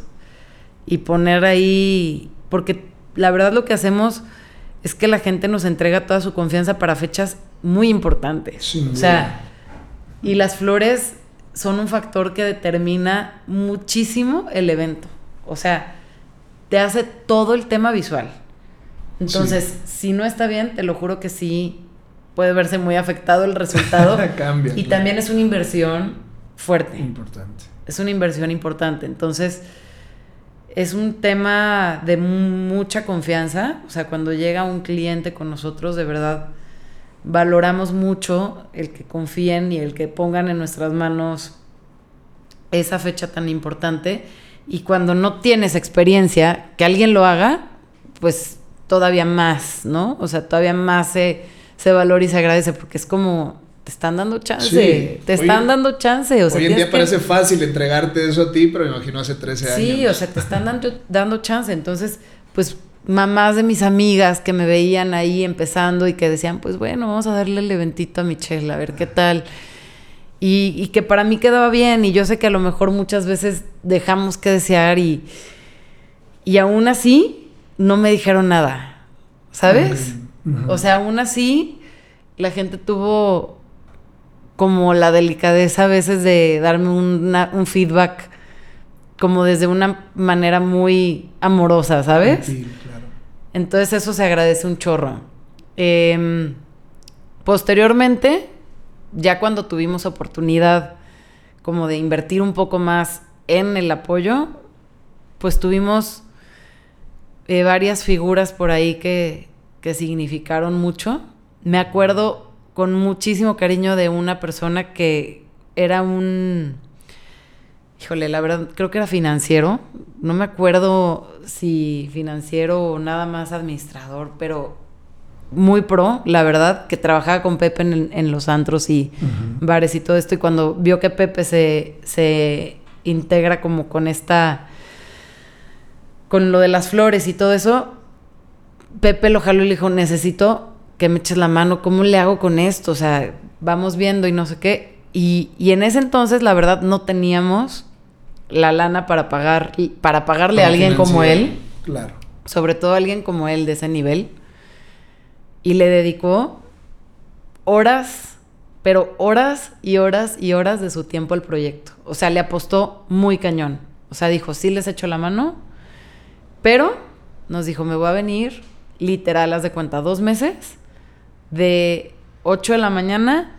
y poner ahí, porque la verdad lo que hacemos es que la gente nos entrega toda su confianza para fechas muy importantes. Sí, o sea, y las flores son un factor que determina muchísimo el evento. O sea, te hace todo el tema visual. Entonces, sí. si no está bien, te lo juro que sí puede verse muy afectado el resultado. Cambia. Y también es una inversión fuerte. Importante. Es una inversión importante. Entonces, es un tema de mucha confianza. O sea, cuando llega un cliente con nosotros, de verdad, valoramos mucho el que confíen y el que pongan en nuestras manos esa fecha tan importante. Y cuando no tienes experiencia, que alguien lo haga, pues todavía más, ¿no? O sea, todavía más se se valora y se agradece porque es como te están dando chance, sí. te están hoy, dando chance. O sea, hoy en día que... parece fácil entregarte eso a ti, pero me imagino hace 13 años. Sí, o sea, te están dando, dando chance. Entonces, pues mamás de mis amigas que me veían ahí empezando y que decían, pues bueno, vamos a darle el eventito a Michelle, a ver qué tal. Y, y, que para mí quedaba bien y yo sé que a lo mejor muchas veces dejamos que desear y, y aún así no me dijeron nada, ¿sabes? Uh -huh. O sea, aún así la gente tuvo como la delicadeza a veces de darme una, un feedback como desde una manera muy amorosa, ¿sabes? Sí, claro. Entonces eso se agradece un chorro. Eh, posteriormente, ya cuando tuvimos oportunidad como de invertir un poco más en el apoyo, pues tuvimos eh, varias figuras por ahí que, que significaron mucho. Me acuerdo con muchísimo cariño de una persona que era un... Híjole, la verdad, creo que era financiero. No me acuerdo si financiero o nada más administrador, pero muy pro, la verdad, que trabajaba con Pepe en, en los antros y uh -huh. bares y todo esto. Y cuando vio que Pepe se, se integra como con esta. con lo de las flores y todo eso, Pepe lo jaló y le dijo: Necesito que me eches la mano, ¿cómo le hago con esto? O sea, vamos viendo y no sé qué. Y, y en ese entonces, la verdad, no teníamos la lana para pagar, para pagarle a alguien como él, Claro. sobre todo a alguien como él de ese nivel. Y le dedicó horas, pero horas y horas y horas de su tiempo al proyecto. O sea, le apostó muy cañón. O sea, dijo, sí les echo la mano, pero nos dijo, me voy a venir, literal, haz de cuenta, dos meses, de 8 de la mañana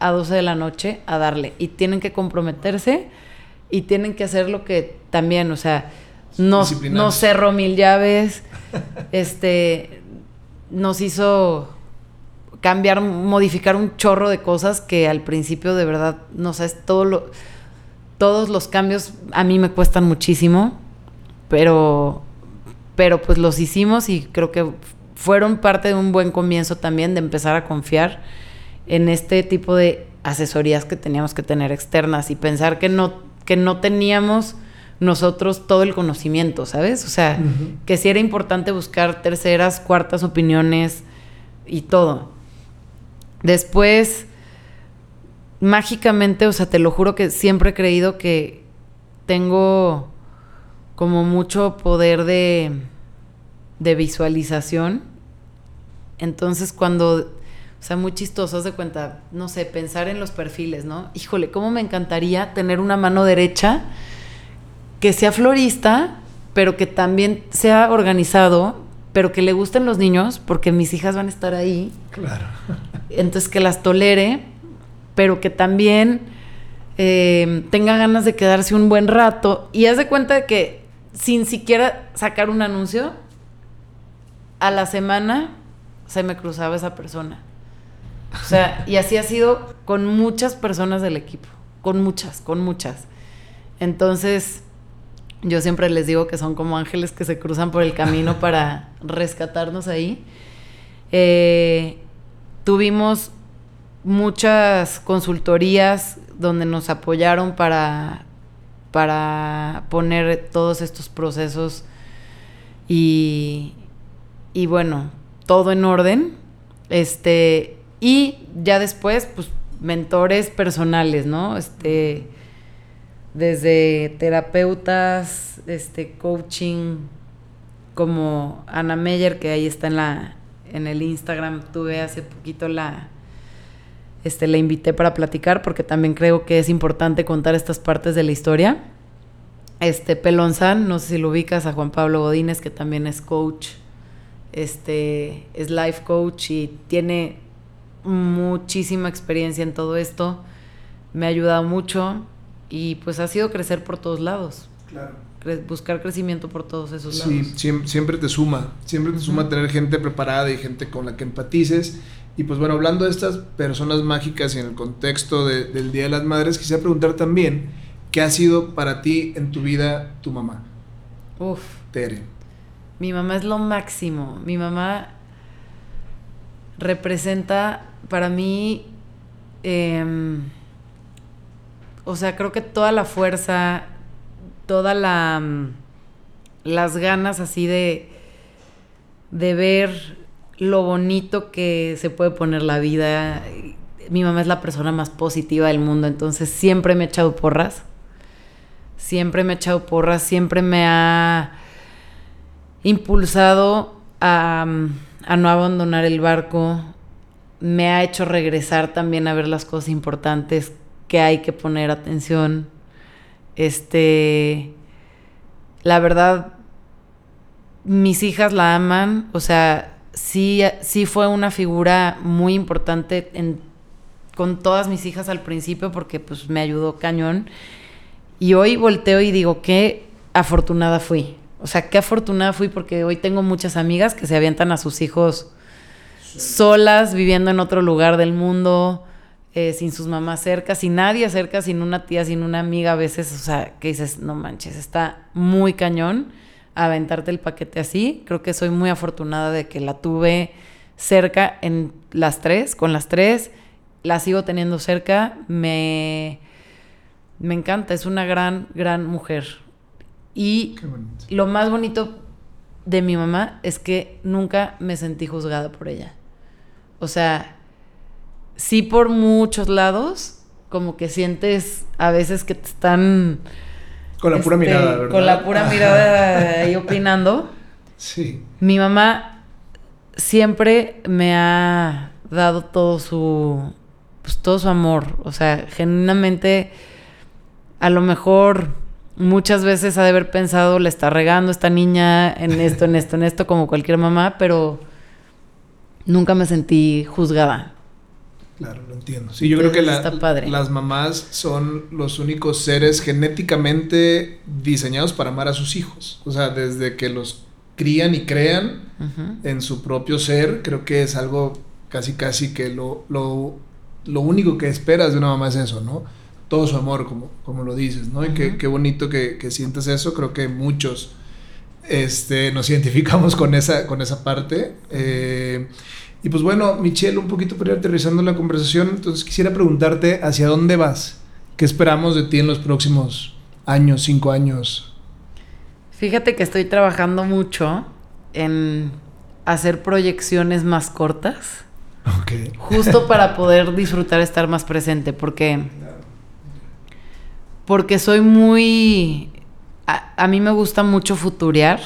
a 12 de la noche a darle. Y tienen que comprometerse y tienen que hacer lo que también, o sea, no, no cerró mil llaves, este, nos hizo cambiar, modificar un chorro de cosas que al principio de verdad, no sé, es todo lo, todos los cambios a mí me cuestan muchísimo, pero, pero pues los hicimos y creo que fueron parte de un buen comienzo también de empezar a confiar en este tipo de asesorías que teníamos que tener externas y pensar que no, que no teníamos nosotros todo el conocimiento, ¿sabes? O sea, que sí era importante buscar terceras, cuartas opiniones y todo. Después, mágicamente, o sea, te lo juro que siempre he creído que tengo como mucho poder de, de visualización. Entonces, cuando, o sea, muy chistoso, haz de cuenta, no sé, pensar en los perfiles, ¿no? Híjole, ¿cómo me encantaría tener una mano derecha que sea florista, pero que también sea organizado, pero que le gusten los niños, porque mis hijas van a estar ahí, Claro. entonces que las tolere, pero que también eh, tenga ganas de quedarse un buen rato. Y haz de cuenta de que sin siquiera sacar un anuncio, a la semana se me cruzaba esa persona. O sea, y así ha sido con muchas personas del equipo, con muchas, con muchas. Entonces, yo siempre les digo que son como ángeles que se cruzan por el camino para rescatarnos ahí. Eh, tuvimos muchas consultorías donde nos apoyaron para, para poner todos estos procesos y, y bueno, todo en orden. Este, y ya después, pues, mentores personales, ¿no? Este, desde terapeutas, este, coaching, como Ana Meyer, que ahí está en la, en el Instagram, tuve hace poquito la, este, la invité para platicar, porque también creo que es importante contar estas partes de la historia. Este, Pelonzán, no sé si lo ubicas, a Juan Pablo Godínez, que también es coach, este, es life coach y tiene muchísima experiencia en todo esto. Me ha ayudado mucho y pues ha sido crecer por todos lados, Claro. cre- buscar crecimiento por todos esos Sí, lados. siem- siempre, te suma, siempre te suma tener gente preparada y gente con la que empatices. Y pues bueno, hablando de estas personas mágicas y en el contexto de- del Día de las Madres, quisiera preguntar también, ¿qué ha sido para ti en tu vida tu mamá, Uf. Tere? Mi mamá es lo máximo. Mi mamá representa para mí, em, o sea, creo que toda la fuerza, toda la mm, las ganas así de de ver lo bonito que se puede poner la vida. Mi mamá es la persona más positiva del mundo, entonces siempre me ha echado porras. Siempre me ha echado porras, siempre me ha impulsado a, no abandonar el barco, me ha hecho regresar también a ver las cosas importantes que hay que poner atención. Este, la verdad, mis hijas la aman, o sea, sí, sí fue una figura muy importante con todas mis hijas al principio porque pues me ayudó cañón. Y hoy volteo y digo, qué afortunada fui. O sea, qué afortunada fui porque hoy tengo muchas amigas que se avientan a sus hijos solas, viviendo en otro lugar del mundo, eh, sin sus mamás cerca, sin nadie cerca, sin una tía, sin una amiga a veces. O sea, que dices, no manches, está muy cañón aventarte el paquete así. Creo que soy muy afortunada de que la tuve cerca en las tres, con las tres. La sigo teniendo cerca. Me, me encanta, es una gran, gran mujer. Y lo más bonito de mi mamá es que nunca me sentí juzgada por ella. O sea, sí por muchos lados, como que sientes a veces que te están... Con la pura este, mirada, ¿verdad? Con la pura mirada ahí opinando. Sí. Mi mamá siempre me ha dado todo su, pues todo su amor. O sea, genuinamente, a lo mejor muchas veces ha de haber pensado, le está regando esta niña en esto, en esto, en esto, como cualquier mamá, pero nunca me sentí juzgada. Claro, lo entiendo. Sí, yo creo que la- Está padre. las mamás son los únicos seres genéticamente diseñados para amar a sus hijos. O sea, desde que los crían y crean en su propio ser, creo que es algo casi casi que lo, lo, lo único que esperas de una mamá es eso, ¿no? Todo su amor, como, como lo dices, ¿no? Y qué, qué bonito que, que sientes eso. Creo que muchos este, nos identificamos con esa, con esa parte. Eh, y pues bueno, Michelle, un poquito para ir aterrizando la conversación, entonces quisiera preguntarte hacia dónde vas. ¿Qué esperamos de ti en los próximos años, cinco años? Fíjate que estoy trabajando mucho en hacer proyecciones más cortas. Ok. Justo para poder disfrutar estar más presente, porque. Porque soy muy. A, mí me gusta mucho futurear.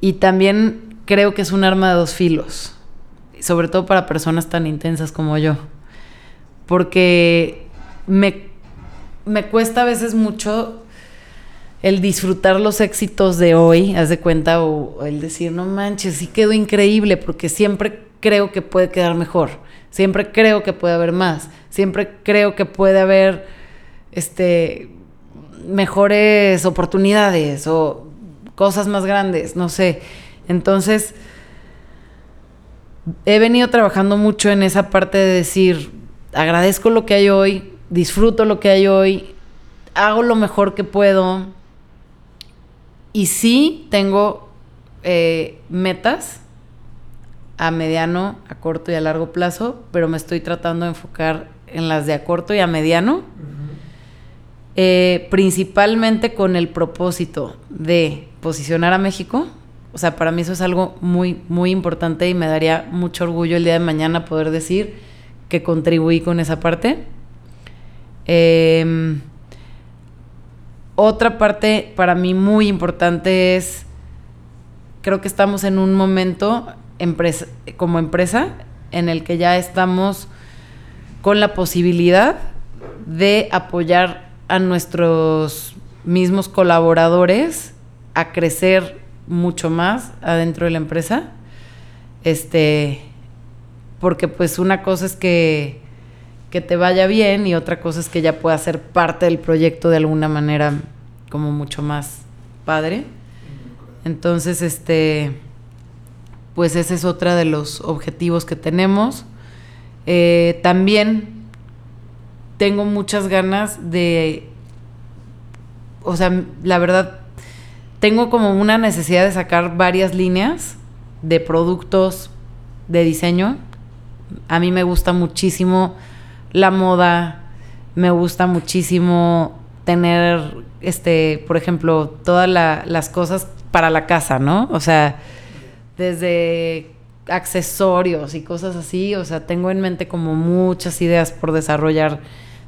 Y también creo que es un arma de dos filos. Sobre todo para personas tan intensas como yo. Porque me, me cuesta a veces mucho el disfrutar los éxitos de hoy, haz de cuenta, o, o el decir, no manches, sí quedó increíble, porque siempre creo que puede quedar mejor, siempre creo que puede haber más, siempre creo que puede haber este, mejores oportunidades o cosas más grandes, no sé. Entonces, he venido trabajando mucho en esa parte de decir, agradezco lo que hay hoy, disfruto lo que hay hoy, hago lo mejor que puedo. Y sí tengo eh, metas a mediano, a corto y a largo plazo, pero me estoy tratando de enfocar en las de a corto y a mediano, eh, principalmente con el propósito de posicionar a México. O sea, para mí eso es algo muy, muy importante y me daría mucho orgullo el día de mañana poder decir que contribuí con esa parte. Em, otra parte para mí muy importante es, creo que estamos en un momento como empresa en el que ya estamos con la posibilidad de apoyar a nuestros mismos colaboradores a crecer mucho más adentro de la empresa. Este, porque pues una cosa es que, que te vaya bien y otra cosa es que ya pueda ser parte del proyecto de alguna manera como mucho más padre. Entonces, este, pues ese es otra de los objetivos que tenemos. Eh, también tengo muchas ganas de, o sea, la verdad, tengo como una necesidad de sacar varias líneas de productos de diseño. A mí me gusta muchísimo la moda, me gusta muchísimo tener, este, por ejemplo, todas la- las cosas para la casa, ¿no? O sea, desde accesorios y cosas así, o sea, tengo en mente como muchas ideas por desarrollar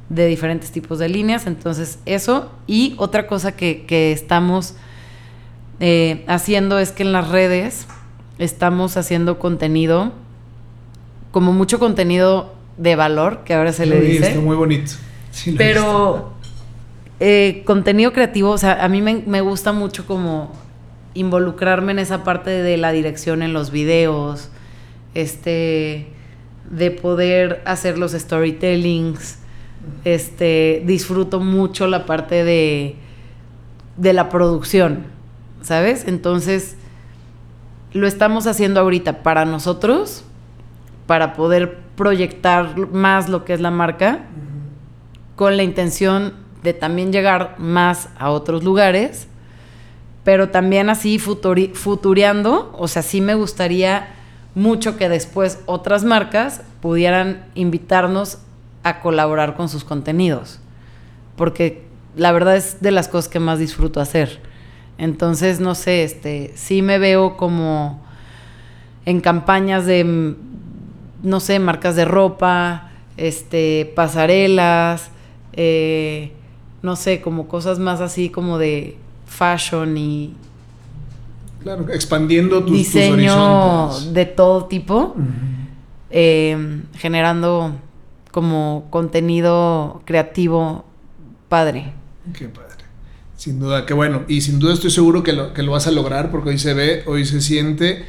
de diferentes tipos de líneas, entonces eso y otra cosa que, que estamos eh, haciendo es que en las redes estamos haciendo contenido, como mucho contenido de valor, que ahora se le dice. Está muy bonito. Sí, Pero eh, contenido creativo, o sea, a mí me, me gusta mucho como involucrarme en esa parte de la dirección en los videos, este, de poder hacer los storytellings, este, disfruto mucho la parte de, de la producción, ¿sabes? Entonces, lo estamos haciendo ahorita para nosotros, para poder proyectar más lo que es la marca, con la intención de también llegar más a otros lugares, pero también así futuri- futureando, o sea, sí me gustaría mucho que después otras marcas pudieran invitarnos a colaborar con sus contenidos, porque la verdad es de las cosas que más disfruto hacer. Entonces, no sé, este, sí me veo como en campañas de, no sé, marcas de ropa, este, pasarelas, eh, no sé, como cosas más así como de fashion y Claro, expandiendo tus, diseño de todo tipo, eh, generando como contenido creativo padre. Qué padre. Sin duda, qué bueno. Y sin duda estoy seguro que lo, que lo vas a lograr porque hoy se ve, hoy se siente.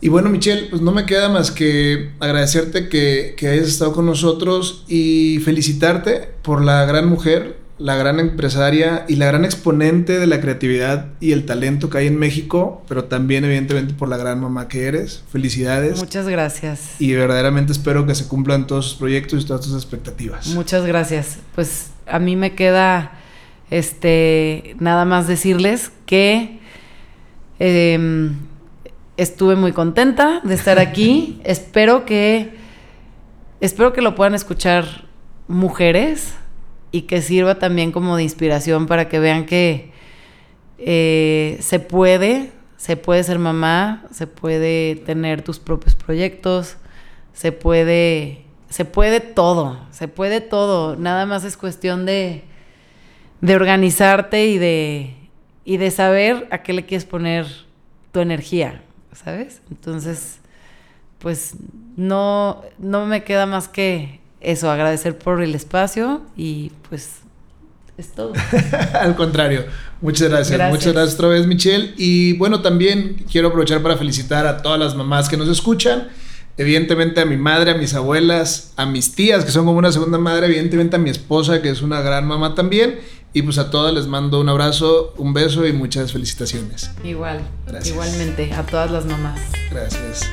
Y bueno, Michelle, pues no me queda más que agradecerte que, que hayas estado con nosotros y felicitarte por la gran mujer, la gran empresaria y la gran exponente de la creatividad y el talento que hay en México, pero también evidentemente por la gran mamá que eres. Felicidades. Muchas gracias. Y verdaderamente espero que se cumplan todos sus proyectos y todas tus expectativas. Muchas gracias. Pues a mí me queda este nada más decirles que eh, estuve muy contenta de estar aquí. espero que espero que lo puedan escuchar mujeres y que sirva también como de inspiración para que vean que eh, se puede, se puede ser mamá, se puede tener tus propios proyectos, se puede, se puede todo, se puede todo. Nada más es cuestión de, de organizarte y de, y de saber a qué le quieres poner tu energía, ¿sabes? Entonces, pues no, no me queda más que eso, agradecer por el espacio y pues es todo. Al contrario, muchas gracias. gracias. Muchas gracias otra vez, Michelle. Y bueno, también quiero aprovechar para felicitar a todas las mamás que nos escuchan. Evidentemente a mi madre, a mis abuelas, a mis tías, que son como una segunda madre, evidentemente a mi esposa, que es una gran mamá también. Y pues a todas les mando un abrazo, un beso y muchas felicitaciones. Igual, gracias. igualmente, a todas las mamás. Gracias.